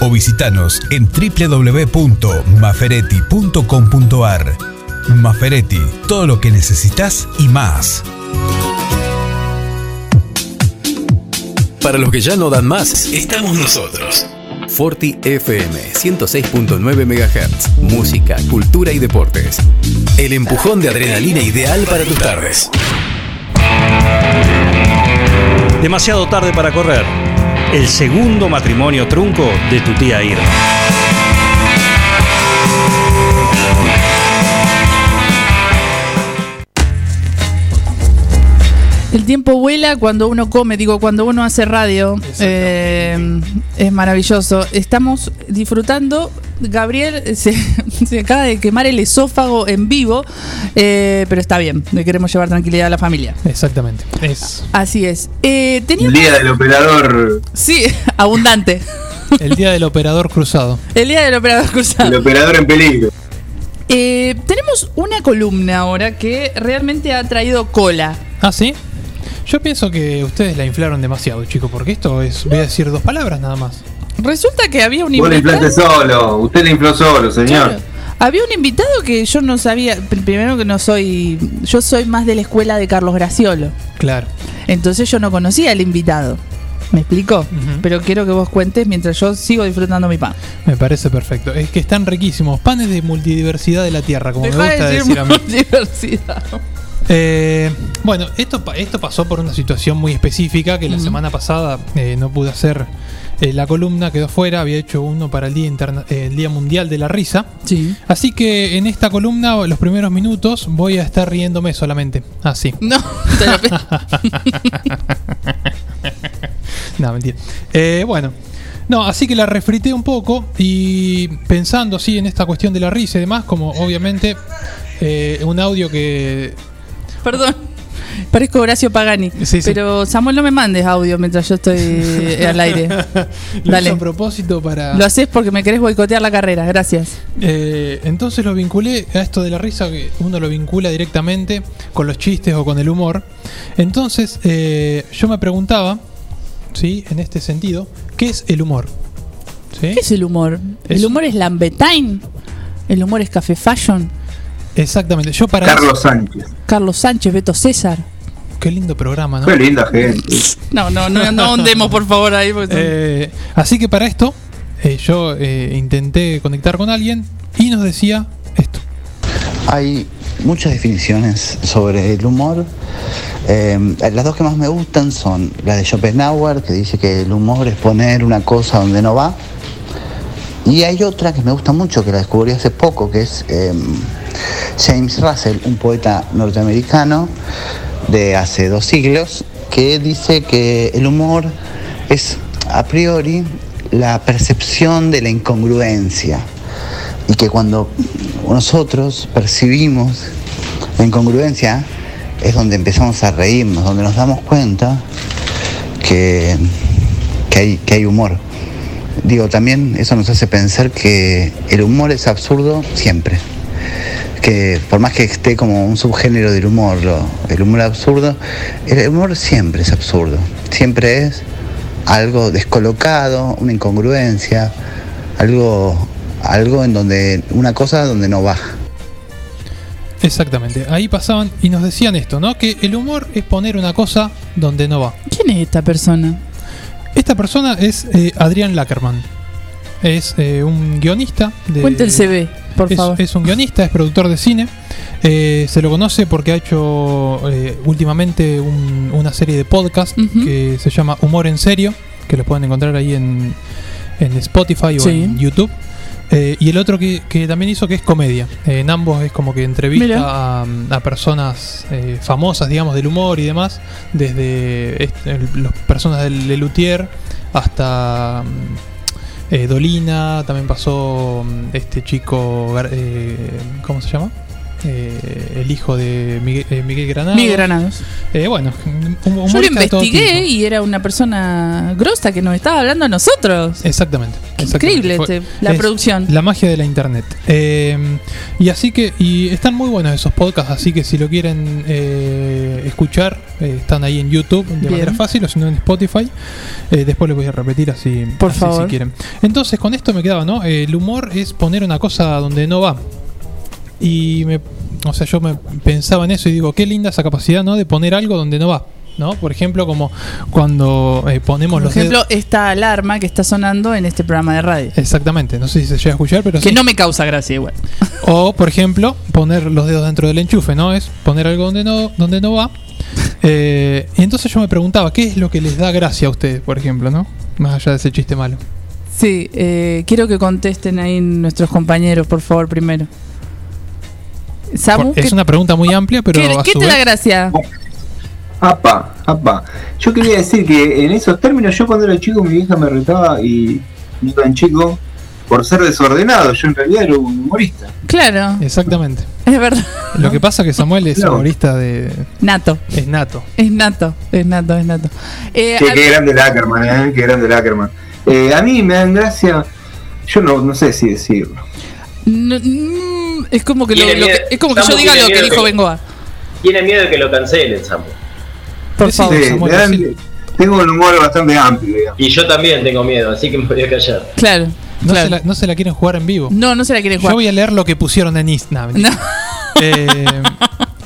o visitanos en www.maferetti.com.ar. Maferetti, todo lo que necesitas y más. Para los que ya no dan más, estamos nosotros. Forti FM 106.9 MHz. Música, cultura y deportes. El empujón de adrenalina ideal para tus tardes. Demasiado tarde para correr. El segundo matrimonio trunco de tu tía Irma. El tiempo vuela cuando uno come, digo, cuando uno hace radio. Eh, es maravilloso. Estamos disfrutando. Gabriel se, se acaba de quemar el esófago en vivo, eh, pero está bien. Le queremos llevar tranquilidad a la familia. Exactamente. Es Así es. Eh, El día del operador. Sí, abundante. el día del operador cruzado. El día del operador cruzado. El operador en peligro. Eh, tenemos una columna ahora que realmente ha traído cola. ¿Ah, sí? Yo pienso que ustedes la inflaron demasiado, chicos, porque esto es, voy a decir dos palabras nada más. Resulta que había un Vos le invitado. inflaste solo. Usted le infló solo, señor. Claro. Había un invitado que yo no sabía. pr- Primero que no soy. Yo soy más de la escuela de Carlos Graciolo. Claro. Entonces yo no conocía al invitado. ¿Me explico? Pero quiero que vos cuentes mientras yo sigo disfrutando mi pan. Me parece perfecto. Es que están riquísimos. Panes de multidiversidad de la tierra, como Dejá me gusta de decir a mí. diversidad. Eh, bueno, esto, pa- esto pasó por una situación muy específica que la semana pasada eh, no pude hacer eh, la columna, quedó fuera, había hecho uno para el Día, Interna- eh, el Día Mundial de la Risa. Sí. Así que en esta columna, los primeros minutos, voy a estar riéndome solamente. Así. No, te lo no, mentira. Eh, bueno. No, así que la refrité un poco y pensando así en esta cuestión de la risa y demás, como obviamente eh, un audio que Perdón. Parezco Horacio Pagani. Sí, sí. Pero Samuel, no me mandes audio mientras yo estoy al aire. lo Dale. a propósito para... Lo haces porque me querés boicotear la carrera. Gracias. Eh, entonces lo vinculé a esto de la risa, que uno lo vincula directamente con los chistes o con el humor. Entonces eh, yo me preguntaba, ¿sí? En este sentido, ¿qué es el humor? ¿Sí? ¿Qué es el humor? ¿El humor es Lambertine? ¿El humor es Café Fashion? Exactamente. Yo para Carlos Sánchez. Carlos Sánchez, Beto César. Qué lindo programa, ¿no? Qué linda gente. No, no, no, no ahondemos por favor ahí. son- Eh, así que para esto, eh, yo eh, intenté conectar con alguien y nos decía Hay muchas definiciones sobre el humor. Eh, las dos que más me gustan son la de Schopenhauer, que dice que el humor es poner una cosa donde no va, Y hay otra que me gusta mucho, que la descubrí hace poco, que es em, James Russell, un poeta norteamericano de hace dos siglos, que dice que el humor es a priori la percepción de la incongruencia y que cuando nosotros percibimos la incongruencia es donde empezamos a reírnos, donde nos damos cuenta que, que hay, que hay humor. Digo, también eso nos hace pensar que el humor es absurdo siempre. Que por más que esté como un subgénero del humor, lo- el humor absurdo, el humor siempre es absurdo. Siempre es algo descolocado, una incongruencia, algo, algo en donde, una cosa donde no va. Exactamente. Ahí pasaban y nos decían esto, ¿no? Que el humor es poner una cosa donde no va. ¿Quién es esta persona? Esta persona es eh, Adrián Lackerman. Es eh, un guionista. De, Cuenta el CV, por es, favor. es un guionista, es productor de cine. Eh, se lo conoce porque ha hecho eh, últimamente un- una serie de podcast que se llama Humor en Serio, que lo pueden encontrar ahí en, en Spotify o en YouTube. Eh, y el otro que, que también hizo que es comedia. Eh, en ambos es como que entrevista a, a personas eh, famosas, digamos, del humor y demás, desde este, el- los personas del Lelutier hasta mm, eh, Dolina, también pasó mm, este chico, eh, ¿cómo se llama? Eh, el hijo de Miguel, eh, Miguel Granados. Miguel Granados. Eh, bueno, un Yo lo investigué y era una persona grosa que nos estaba hablando a nosotros. Exactamente. Exactamente. increíble este, la es producción. La magia de la internet. Eh, y así que, y están muy buenos esos podcasts, así que si lo quieren eh, escuchar, eh, están ahí en YouTube de Bien. manera fácil o si no en Spotify. Eh, después les voy a repetir así, Por así favor. si quieren. Entonces, con esto me quedaba, ¿no? El humor es poner una cosa donde no va. Y me, o sea, yo me pensaba en eso y digo, qué linda esa capacidad, ¿no? De poner algo donde no va. ¿No? Por ejemplo, como cuando eh, ponemos Por los ejemplo, dedos. esta alarma que está sonando en este programa de radio. Exactamente, no sé si se llega a escuchar, pero Que sí. no me causa gracia igual. O, por ejemplo, poner los dedos dentro del enchufe, ¿no? Es poner algo donde no, donde no va. Eh, y entonces yo me preguntaba, ¿qué es lo que les da gracia a ustedes, por ejemplo, ¿no? Más allá de ese chiste malo. Sí, eh, quiero que contesten ahí nuestros compañeros, por favor, primero. Samu, Por- es ¿qué, una pregunta muy amplia, pero qué- a qué su te da gracia? Apa, apa. Yo quería decir que en esos términos, yo cuando era chico, mi vieja me retaba y no tan chico por ser desordenado. Yo en realidad era un humorista. Claro, Exactamente. es verdad. Lo que pasa que Samuel es No. humorista de. Nato. Es nato. Es nato, es nato, es nato. Eh, Qué, grande el Ackerman, ¿eh? Qué grande el Ackerman. Eh, a mí me dan gracia, yo no, no sé si decirlo. no- mm, es como que, lo- Tiene lo que- miedo- es como que yo diga lo que dijo Bengoa. Tiene miedo de que lo cancelen, Samu. Por favor. Sí, dan- tengo un humor bastante amplio, digamos. Y yo también tengo miedo, así que me voy a callar. Claro. No, claro. Se la, no se la quieren jugar en vivo. No, no se la quiere Yo jugar. voy a leer lo que pusieron en Instagram.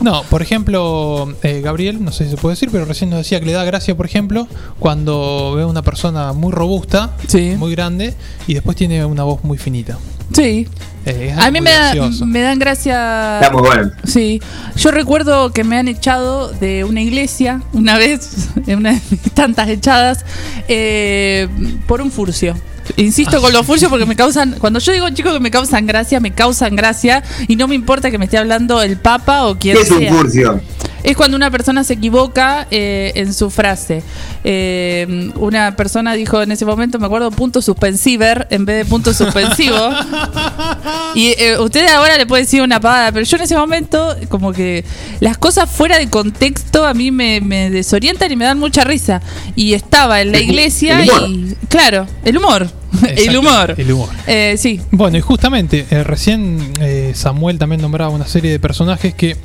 no, por ejemplo, eh, Gabriel, no sé si se puede decir, pero recién nos decía que le da gracia, por ejemplo, cuando ve a una persona muy robusta, muy grande, y después tiene una voz muy finita. Sí. Eh, A mí me, da- me dan gracia. Está muy bueno. Sí. Yo recuerdo que me han echado de una iglesia una vez, en una de mis tantas echadas, eh, por un furcio. Insisto con los furcios porque me causan. Cuando yo digo chicos que me causan gracia, me causan gracia y no me importa que me esté hablando el Papa o quien ¿Qué es un furcio? Es cuando una persona se equivoca eh, en su frase. Eh, una persona dijo en ese momento, me acuerdo, punto suspensiver en vez de punto suspensivo. y eh, usted ahora le puede decir una pavada, pero yo en ese momento, como que las cosas fuera de contexto a mí me, me desorientan y me dan mucha risa. Y estaba en la iglesia y. Claro, el humor. el humor. El humor. Eh, sí. Bueno, y justamente, eh, recién eh, Samuel también nombraba una serie de personajes que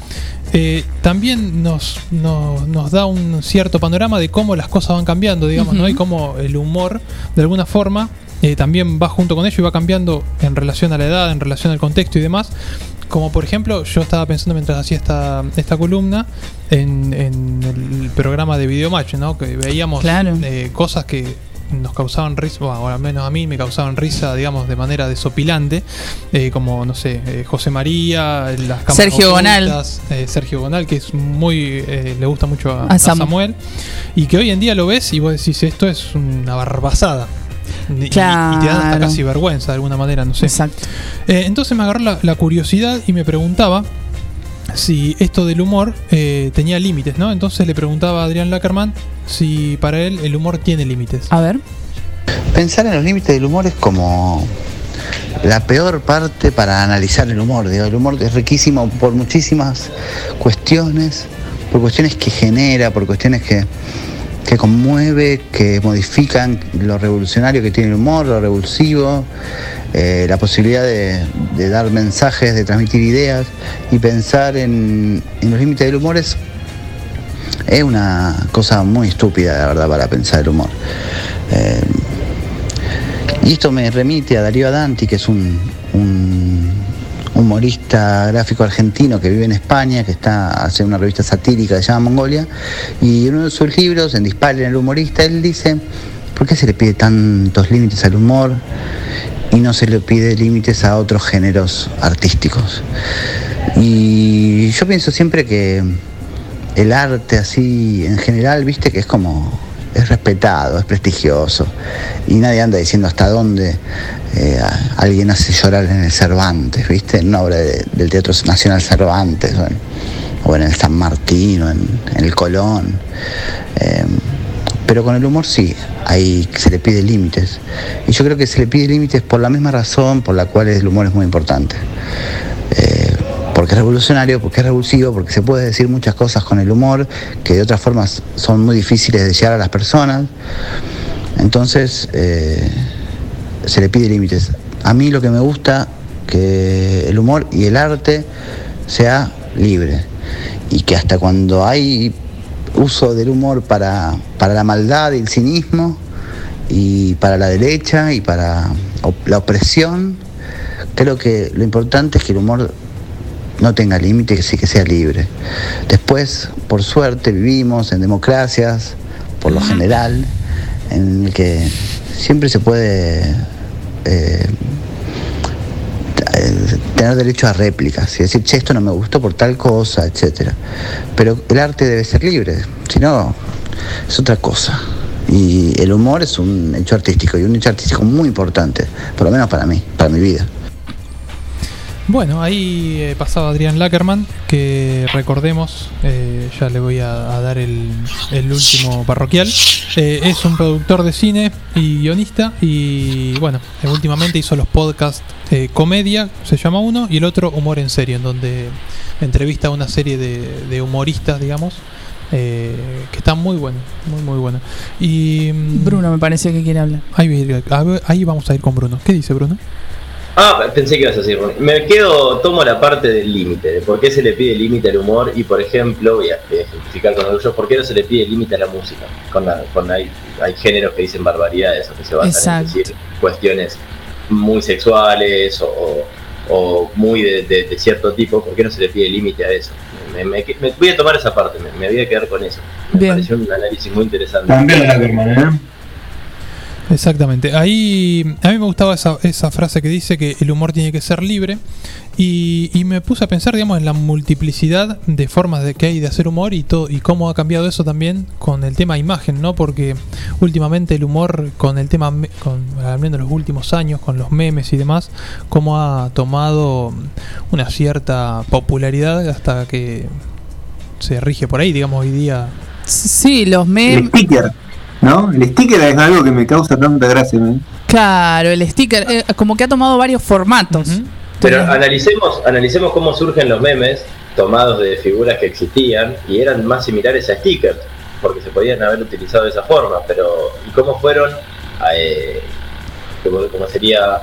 eh, también nos, nos, nos da un cierto panorama de cómo las cosas van cambiando, digamos, ¿no? Y cómo el humor, de alguna forma, también va junto con ello y va cambiando en relación a la edad, en relación al contexto y demás. Como por ejemplo, yo estaba pensando mientras hacía esta, esta columna en, en el programa de Videomatch, ¿no? Que veíamos eh, cosas que nos causaban risa, bueno, al menos a mí me causaban risa, digamos, de manera desopilante, eh, como, no sé, eh, José María, las Sergio Gonal. eh, Sergio Gonal, que es muy, eh, le gusta mucho a, A a Samu. Samuel, y que hoy en día lo ves y vos decís, esto es una barbasada. Y, y te da hasta casi vergüenza de alguna manera, no sé. Exacto. Entonces me agarró la, la curiosidad y me preguntaba si esto del humor eh, tenía límites, ¿no? Entonces le preguntaba a Adrián Lackerman si para él el humor tiene límites. A ver. Pensar en los límites del humor es como la peor parte para analizar el humor. Digo, el humor es riquísimo por muchísimas cuestiones, por cuestiones que genera, por cuestiones que, que conmueve, que modifican lo revolucionario que tiene el humor, lo revulsivo, eh, la posibilidad de, dar mensajes, de transmitir ideas y pensar en, los límites del humor es, una cosa muy estúpida, la verdad, para pensar el humor. Eh, y esto me remite a Darío Adanti, que es un, un humorista gráfico argentino que vive en España, que está hace una revista satírica que se llama Mongolia, y en uno de sus libros, en Disparen el humorista, él dice, ¿por qué se le pide tantos límites al humor y no se le pide límites a otros géneros artísticos? Y yo pienso siempre que el arte así en general, viste que es como es respetado, es prestigioso y nadie anda diciendo hasta dónde eh, alguien hace llorar en el Cervantes, viste, en una obra de- del Teatro Nacional Cervantes o en, o en el San Martín o en, en el Colón. Eh, pero con el humor sí, ahí se le pide límites. Y yo creo que se le pide límites por la misma razón por la cual el humor es muy importante porque es revolucionario, porque es revulsivo, porque se puede decir muchas cosas con el humor que de otras formas son muy difíciles de llegar a las personas. Entonces eh, se le pide límites. A mí lo que me gusta que el humor y el arte sea libre y que hasta cuando hay uso del humor para, para la maldad y el cinismo y para la derecha y para la opresión, creo que lo importante es que el humor no tenga límite, que sí que sea libre. Después, por suerte, vivimos en democracias, por lo general, en que siempre se puede eh, tener derecho a réplicas y decir, che, esto no me gustó por tal cosa, etcétera. Pero el arte debe ser libre, si no, es otra cosa. Y el humor es un hecho artístico y un hecho artístico muy importante, por lo menos para mí, para mi vida. Bueno, ahí eh, pasaba Adrián Lackerman, que recordemos, eh, ya le voy a, a dar el, el último parroquial. Eh, es un productor de cine y guionista y bueno, últimamente hizo los podcasts eh, Comedia, se llama uno, y el otro Humor en Serio, en donde entrevista a una serie de, de humoristas, digamos, eh, que están muy buenos, muy muy buenos. Y mm, Bruno me parece que quiere hablar. Ahí, ahí vamos a ir con Bruno. ¿Qué dice Bruno? Ah, pensé que ibas a decir. Ronnie. Me quedo, tomo la parte del límite, de por qué se le pide límite al humor y, por ejemplo, voy a, ejemplificar con orgullo, por qué no se le pide límite a la música. Con la- con hay, hay géneros que dicen barbaridades o que se basan Exacto. en decir cuestiones muy sexuales o, muy de, de- de cierto tipo, ¿por qué no se le pide límite a eso? Me, me- me- voy a tomar esa parte, me, me voy a quedar con eso. Me Bien. pareció un análisis muy interesante. También Ackerman, ¿eh? Exactamente. Ahí a mí me gustaba esa, esa frase que dice que el humor tiene que ser libre y, y me puse a pensar, digamos, en la multiplicidad de formas de que hay de hacer humor y todo y cómo ha cambiado eso también con el tema imagen, ¿no? Porque últimamente el humor con el tema, con al menos los últimos años, con los memes y demás, cómo ha tomado una cierta popularidad hasta que se rige por ahí, digamos, hoy día. Sí, los memes. ¿No? El sticker es algo que me causa tanta gracia, ¿no? Claro, el sticker. eh, como que ha tomado varios formatos. Pero analicemos, analicemos cómo surgen los memes tomados de figuras que existían y eran más similares a stickers, porque se podían haber utilizado de esa forma, pero ¿y cómo fueron, eh, como, como sería,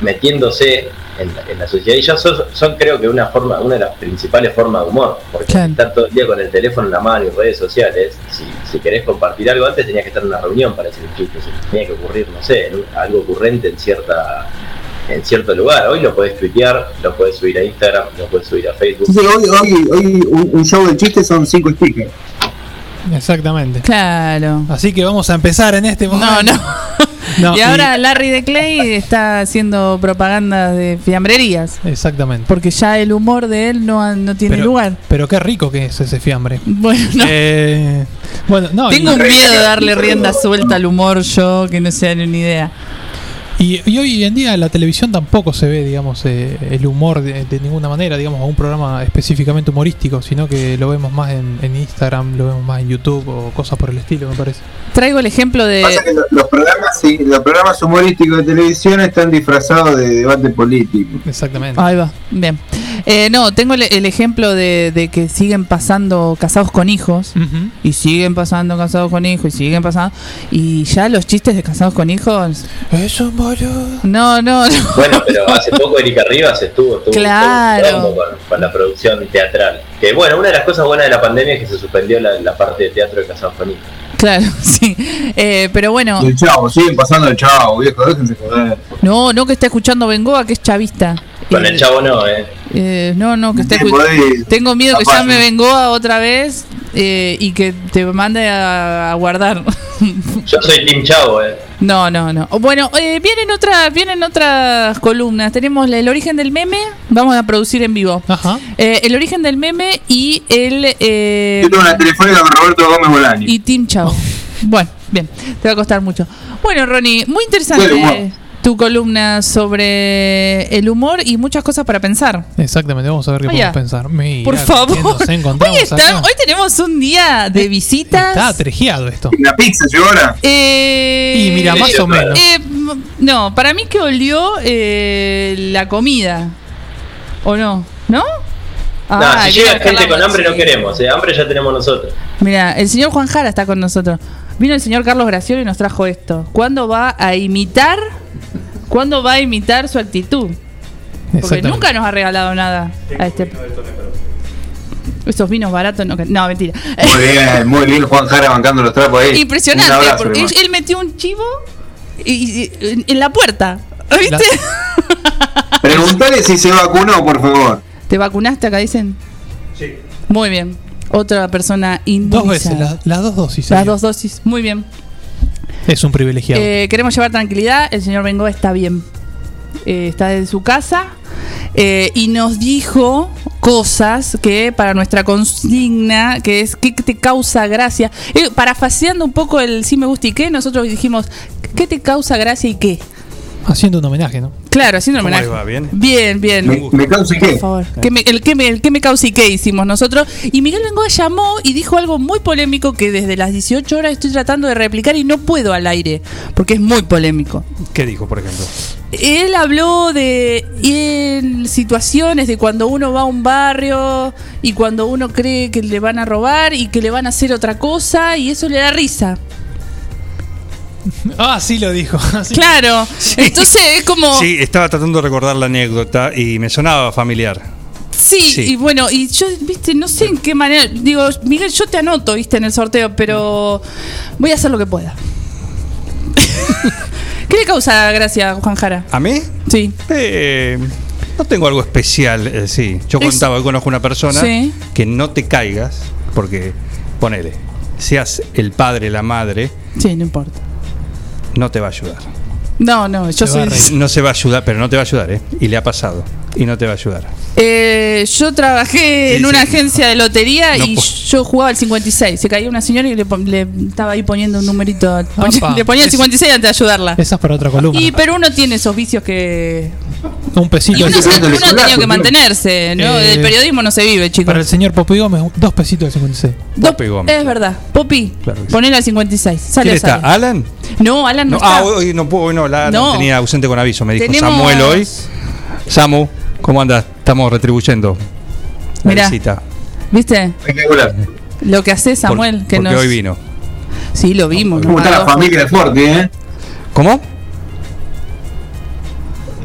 metiéndose en, en la sociedad? Y ya son, son creo que una forma, una de las principales formas de humor, porque estar todo el día con el teléfono en la mano y redes sociales, si, si querés compartir algo antes tenías que estar en una reunión para decir un chiste, si tenía que ocurrir, no sé, en un- algo ocurrente en cierta en cierto lugar. Hoy lo puedes tuitear, lo puedes subir a Instagram, lo puedes subir a Facebook. Hoy, hoy, hoy un, un show de chistes son cinco stickers. Exactamente. Claro. Así que vamos a empezar en este momento. No, no. No, y ahora Larry de Clay está haciendo propaganda de fiambrerías. Exactamente. Porque ya el humor de él no, no tiene Pero- lugar. Pero qué rico que es ese fiambre. Bueno, no. Eh, bueno, no. Tengo un miedo de darle rienda suelta al humor yo, que no se dan ni idea. Y, y hoy en día en la televisión tampoco se ve, digamos, eh, el humor de, de ninguna manera, digamos, a un programa específicamente humorístico, sino que lo vemos más en, en Instagram, lo vemos más en YouTube o cosas por el estilo, me parece. Traigo el ejemplo de... Pasa que los, los programas, sí, los programas humorísticos de televisión están disfrazados de debate político. Exactamente. Ahí va, bien. Eh, no, tengo el, el ejemplo de, de que siguen pasando casados con hijos. Y siguen pasando casados con hijos. Y siguen pasando. Y ya los chistes de casados con hijos. Eso. No, no, no. Bueno, pero hace poco Erika Rivas estuvo, estuvo, Claro. estuvo con, con la producción teatral. Que bueno, una de las cosas buenas de la pandemia es que se suspendió la, la parte de teatro de Hijos. Claro, sí. Eh, pero bueno. El chavo, siguen pasando el chavo, viejo, déjense joder. No, no que está escuchando Bengoa, que es chavista. Con el chavo no, eh. Eh, no, no, que esté Tengo miedo que llame ¿no? Bengoa otra vez eh, y que te mande a, a guardar. Yo soy Team Chavo, eh. No, no, no. Bueno, eh, vienen otras, vienen otras columnas. Tenemos el origen del meme, vamos a producir en vivo. Ajá. Eh, el origen del meme y el eh, Yo tengo una telefónica con Roberto Gómez Bolani. y Team Chao. Bueno, bien, te va a costar mucho. Bueno, Ronnie, muy interesante Del humor. Tu columna sobre el humor y muchas cosas para pensar. Exactamente, vamos a ver qué Vaya. podemos pensar. Mira, Por ¿qué favor. Hoy, está- hoy tenemos un día de visitas. Está trejeado esto. ¿La pizza llegó ahora? Eh, Y mira, más o menos. eh, no, para mí que olió eh, la comida. ¿O no? ¿No? No, Ah, si llega gente con hambre no queremos, eh. hambre ya tenemos nosotros. Mira, el señor Juan Jara está con nosotros. Vino el señor Carlos Graciolo y nos trajo esto. ¿Cuándo va a imitar? ¿Cuándo va a imitar su actitud? Porque nunca nos ha regalado nada a este. Estos vinos baratos no. No, mentira. Muy bien, muy bien Juan Jara bancando los trapos ahí. Un Impresionante, abrazo, porque hermano. él, él metió un chivo y, y- en, en la puerta. ¿Viste? Preguntale si se vacunó, por favor. ¿Te vacunaste acá, dicen? Sí. Muy bien. Otra persona Dos inmunizada. veces, la- las dos dosis. Las señor. dos dosis. Muy bien. Es un privilegiado. Eh, queremos llevar tranquilidad. El señor Bengoa está bien. Eh, está en su casa. eh, y nos dijo cosas que para nuestra consigna, que es ¿qué te causa gracia? Eh, parafaseando un poco el sí me gusta y qué, nosotros dijimos ¿qué te causa gracia y qué? Haciendo un homenaje, ¿no? Claro, haciendo un ¿Cómo homenaje. va? ¿Bien? Bien, bien. Me, me causa Por favor. ¿Qué me- el, qué me, el qué me causa y qué hicimos nosotros? Y Miguel Bengoa llamó y dijo algo muy polémico que desde las 18 horas estoy tratando de replicar y no puedo al aire, porque es muy polémico. ¿Qué dijo, por ejemplo? Él habló de en situaciones de cuando uno va a un barrio y cuando uno cree que le van a robar y que le van a hacer otra cosa y eso le da risa. Ah, sí lo dijo. Sí. Claro. Entonces es como... Sí, estaba tratando de recordar la anécdota y me sonaba familiar. Sí, Sí. y bueno, y yo, viste, no sé en qué manera. Digo, Miguel, yo te anoto, viste, en el sorteo, pero voy a hacer lo que pueda. ¿Qué le causa gracia, Juan Jara? ¿A mí? Sí. Eh, no tengo algo especial, eh, sí. Yo Es- contaba, hoy conozco una persona Sí. que no te caigas, porque, ponele, seas el padre, la madre, Sí, no importa. No te va a ayudar. No, no, yo soy. No se va a ayudar, pero no te va a ayudar, ¿eh? Y le ha pasado. Y no te va a ayudar. Eh, yo trabajé en Sí, una sí. agencia de lotería No y po- yo jugaba al 56. Se caía una señora y le, le estaba ahí poniendo un numerito. Apa. le ponía el Es- 56 antes de ayudarla. Esa es para otra columna. Y pero uno tiene esos vicios que. un pesito. Y uno, uno ha tenido que mantenerse, ¿no? Eh, Del periodismo no se vive, chicos. Para el señor Popi Gómez, dos pesitos del 56. Popi Gómez. Es verdad. Popi, Claro sí. al 56. Sale, ¿Quién está? sale. ¿Alan? No, Alan no, No, está. ah, hoy no puedo, hoy no, la, No. tenía ausente con aviso, me dijo Tenemos- Samuel hoy. Samu, ¿cómo andas? Estamos retribuyendo la Mirá. visita. ¿Viste? Lo que hace Samuel, Por- que porque nos... hoy vino. Sí, lo vimos. ¿Cómo está la familia de Forti, eh? ¿Cómo?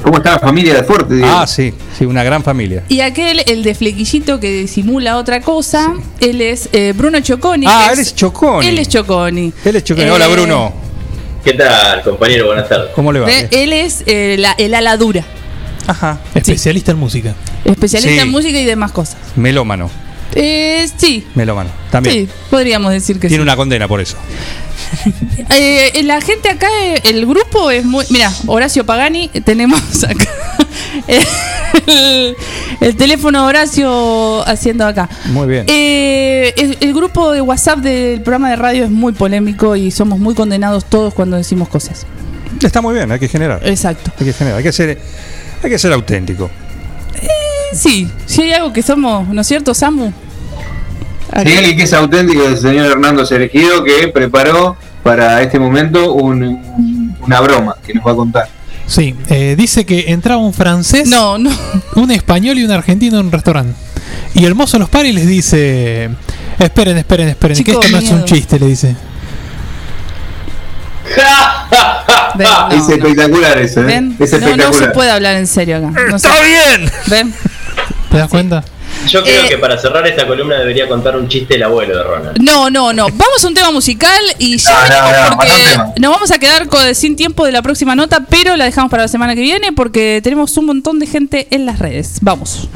¿Cómo está la familia de? Diego? Ah, sí, sí, una gran familia. Y aquel, el de flequillito que simula otra cosa, él es eh, Bruno Choconi. Ah, él es Choconi. Él es Choconi. Él es Choconi. Eh, Hola, Bruno. ¿Qué tal, compañero? Buenas tardes. ¿Cómo le va? Él es eh, la- el ala dura, Ajá. Especialista en música. Especialista en música y demás cosas. Melómano. Eh, sí. Melómano, también. Sí, podríamos decir que Tiene sí. Tiene una condena por eso. eh, la gente acá, eh, el grupo es muy. Mira, Horacio Pagani, tenemos acá. El, el, teléfono Horacio haciendo acá. Muy bien. Eh, el, el, grupo de WhatsApp del programa de radio es muy polémico y somos muy condenados todos cuando decimos cosas. Está muy bien, hay que generar. Exacto. Hay que generar, hay que hacer hay que ser auténtico. Eh, sí, si hay algo que somos, ¿no es cierto, Samu? Si hay alguien que es auténtico es el señor Hernando Sergido que preparó para este momento un, una broma que nos va a contar. Sí, eh, dice que entraba un francés, no, no. un español y un argentino en un restaurante. Y el mozo los para y les dice: Esperen, esperen, esperen, Chico, que esto no es un chiste, le dice. Ah, es espectacular no. eso, ¿eh? No, no, se puede hablar en serio acá. ¡Está bien! Ven. ¿Te das cuenta? Yo creo eh, que para cerrar esta columna debería contar un chiste el abuelo de Ronald. No, no, no. Vamos a un tema musical y ya no, porque nos vamos a quedar con, sin tiempo de la próxima nota, pero la dejamos para la semana que viene porque tenemos un montón de gente en las redes. Vamos.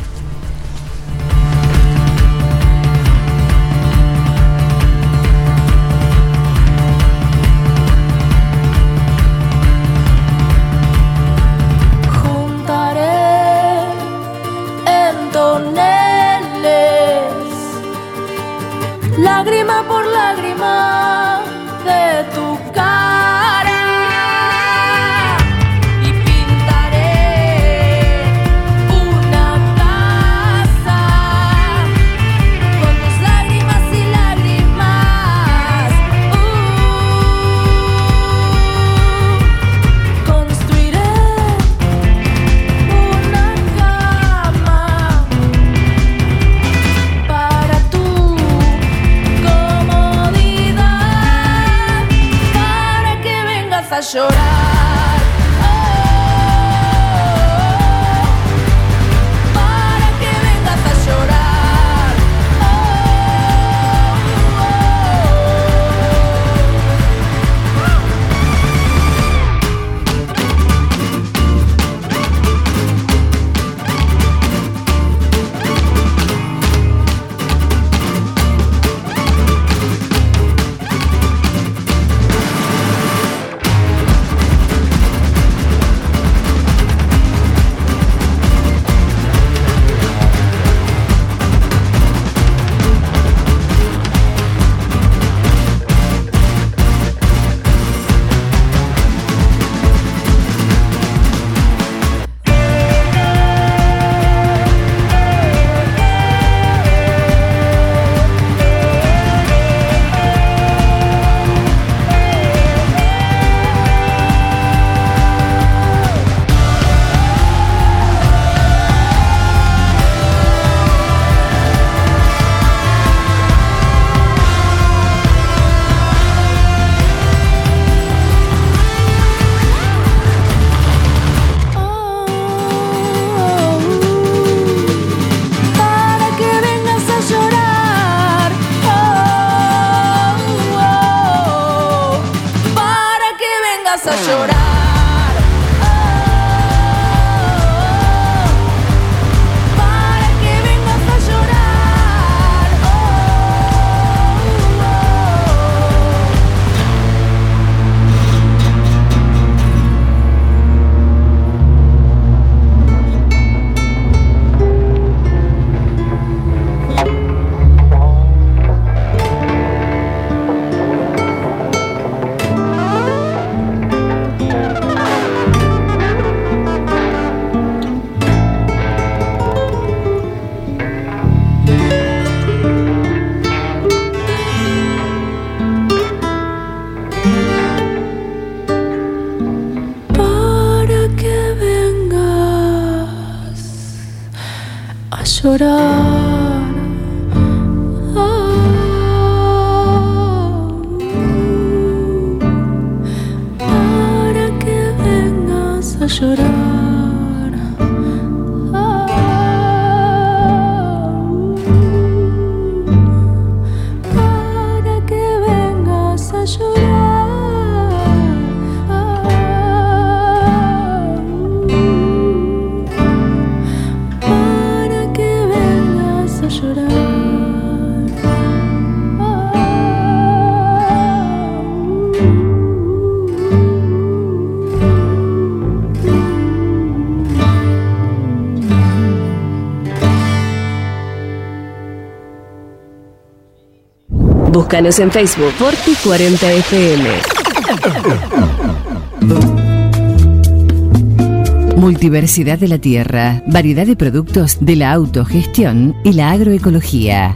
Búscanos en Facebook Forti40FM. Multiversidad de la tierra, variedad de productos de la autogestión y la agroecología.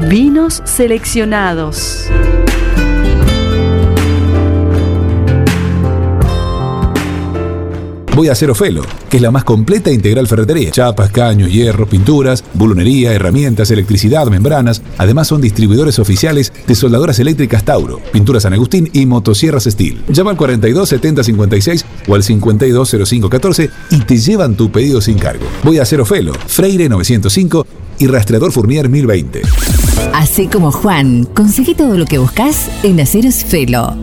vinos seleccionados. Voy a hacer Ofelo, que es la más completa e integral ferretería. Chapas, caños, hierro, pinturas, bulunería, herramientas, electricidad, membranas. Además son distribuidores oficiales de soldadoras eléctricas Tauro, pinturas San Agustín y motosierras Steel. Llama al 42 70 56 o al 52 05 14 y te llevan tu pedido sin cargo. Voy a hacer Ofelo, Freire 905 y Rastreador Fournier 1020. Así como Juan, conseguí todo lo que buscas en Aceros Felo.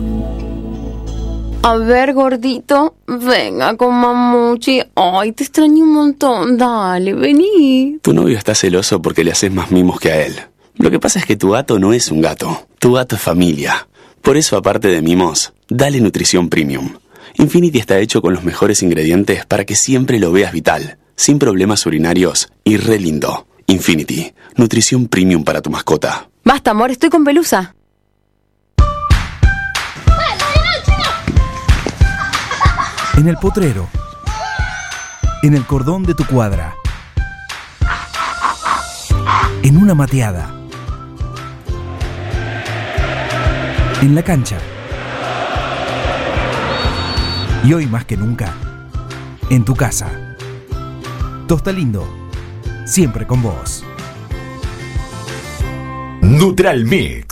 A ver, gordito, venga con mamuchi. Ay, te extraño un montón. Dale, vení. Tu novio está celoso porque le haces más mimos que a él. Lo que pasa es que tu gato no es un gato. Tu gato es familia. Por eso, aparte de mimos, dale nutrición premium. Infinity está hecho con los mejores ingredientes para que siempre lo veas vital, sin problemas urinarios y re lindo. Infinity, nutrición premium para tu mascota. Basta, amor, estoy con pelusa. En el potrero. En el cordón de tu cuadra. En una mateada. En la cancha. Y hoy más que nunca, en tu casa. Tosta Lindo, siempre con vos. Neutral Mix.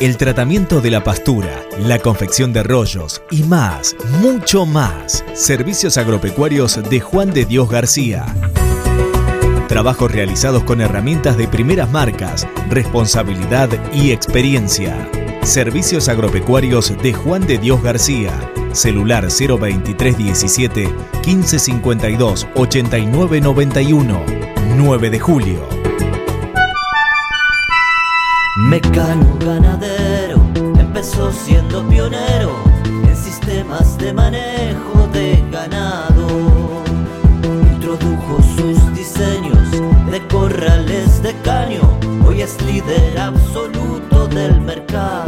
El tratamiento de la pastura, la confección de rollos y más, mucho más. Servicios agropecuarios de Juan de Dios García. Trabajos realizados con herramientas de primeras marcas, responsabilidad y experiencia. Servicios agropecuarios de Juan de Dios García. Celular 02317 1552 8991. 9 de julio. Mecano ganadero empezó siendo pionero en sistemas de manejo de ganado. Introdujo sus diseños de corrales de caño, hoy es líder absoluto del mercado.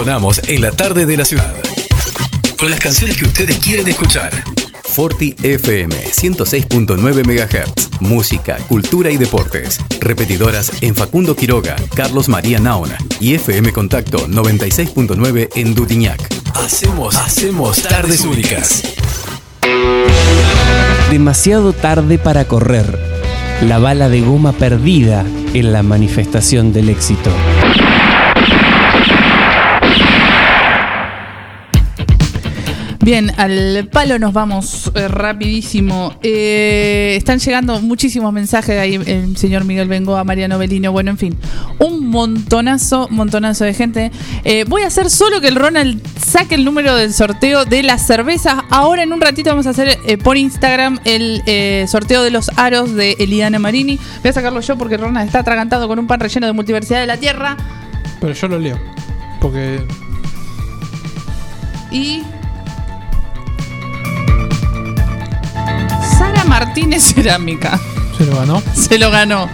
Sonamos en la tarde de la ciudad. Con las canciones que ustedes quieren escuchar. Forti FM 106.9 MHz. Música, cultura y deportes. Repetidoras en Facundo Quiroga, Carlos María Naona y FM Contacto 96.9 en Dutiñac. Hacemos, hacemos tardes únicas. Demasiado tarde para correr. La bala de goma perdida en la manifestación del éxito. Bien, al palo nos vamos eh, rapidísimo. Eh, están llegando muchísimos mensajes ahí, el señor Miguel Bengoa, Mariano Belino, bueno, en fin, un montonazo, montonazo de gente. Eh, voy a hacer solo que el Ronald saque el número del sorteo de las cervezas. Ahora en un ratito vamos a hacer por Instagram el sorteo de los aros de Eliana Marini. Voy a sacarlo yo porque Ronald está atragantado con un pan relleno de multiversidad de la Tierra. Pero yo lo leo. Porque. Y. Martínez Cerámica. Se lo ganó. Se lo ganó.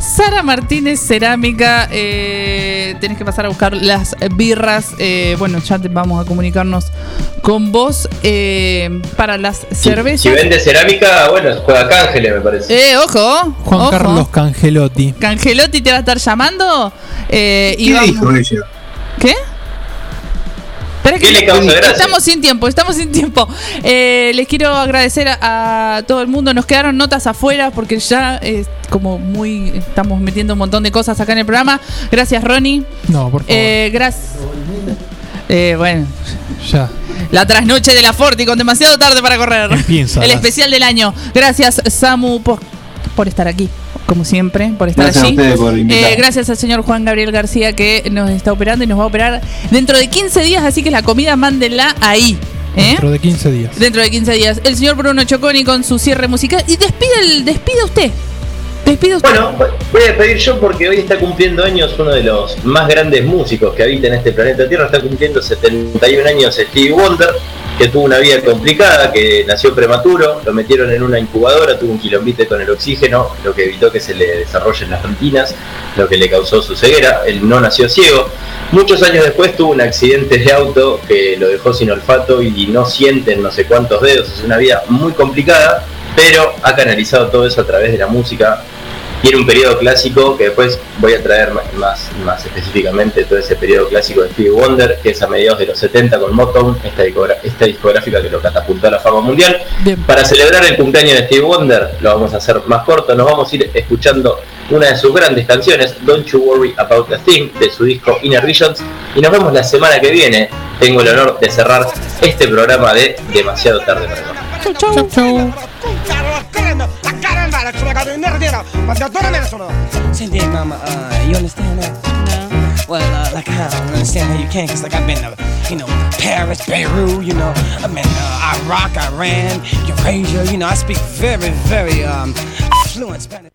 Sara Martínez Cerámica, eh, tenés que pasar a buscar las birras. eh, bueno, ya te- vamos a comunicarnos con vos eh, para las cervezas. Si vende cerámica, bueno, juega Cángeles, me parece. Eh, ojo. Juan ojo. Carlos Cangelotti. Cangelotti te va a estar llamando. eh, y ¿Qué vamos- dijo ella? ¿Qué? Espera ¿Qué le causa gracia? Estamos sin tiempo, estamos sin tiempo. Eh, les quiero agradecer a, a todo el mundo. Nos quedaron notas afuera porque ya es como muy. Estamos metiendo un montón de cosas acá en el programa. Gracias, Ronnie. No, por favor. Eh, gracias. Eh, bueno, ya. la trasnoche de la Forti con demasiado tarde para correr. Empieza El las- especial del año. Gracias, Samu, por, por estar aquí. Como siempre, por estar Gracias a allí. ustedes por invitarme. Eh, gracias al señor Juan Gabriel García que nos está operando y nos va a operar dentro de 15 días, así que la comida mándenla ahí. ¿eh? Dentro de 15 días. Dentro de 15 días. El señor Bruno Choconi con su cierre musical. Y despide, el, despide usted. Bueno, voy a despedir yo porque hoy está cumpliendo años uno de los más grandes músicos que habita en este planeta Tierra. Está cumpliendo 71 años Stevie Wonder, que tuvo una vida complicada, que nació prematuro, lo metieron en una incubadora, tuvo un quilombite con el oxígeno, lo que evitó que se le desarrollen las retinas, lo que le causó su ceguera. Él no nació ciego. Muchos años después tuvo un accidente de auto que lo dejó sin olfato y no siente en no sé cuántos dedos. Es una vida muy complicada, pero ha canalizado todo eso a través de la música tiene un periodo clásico que después voy a traer más, más, específicamente todo ese periodo clásico de Stevie Wonder, que es a mediados de los 70 con Motown, esta, esta discográfica que lo catapultó a la fama mundial. Para celebrar el cumpleaños de Stevie Wonder, lo vamos a hacer más corto, nos vamos a ir escuchando una de sus grandes canciones, Don't You Worry About a Thing, de su disco Inner Visions, y nos vemos la semana que viene. Tengo el honor de cerrar este programa de Demasiado Tarde para. Cindy, mama, uh, you understand that? No. Well, uh, like I don't understand how you can, cause like I've been to, you know, Paris, Beirut, you know, I've been uh, Iraq, Iran, Eurasia, you know, I speak very, very um, fluent Spanish.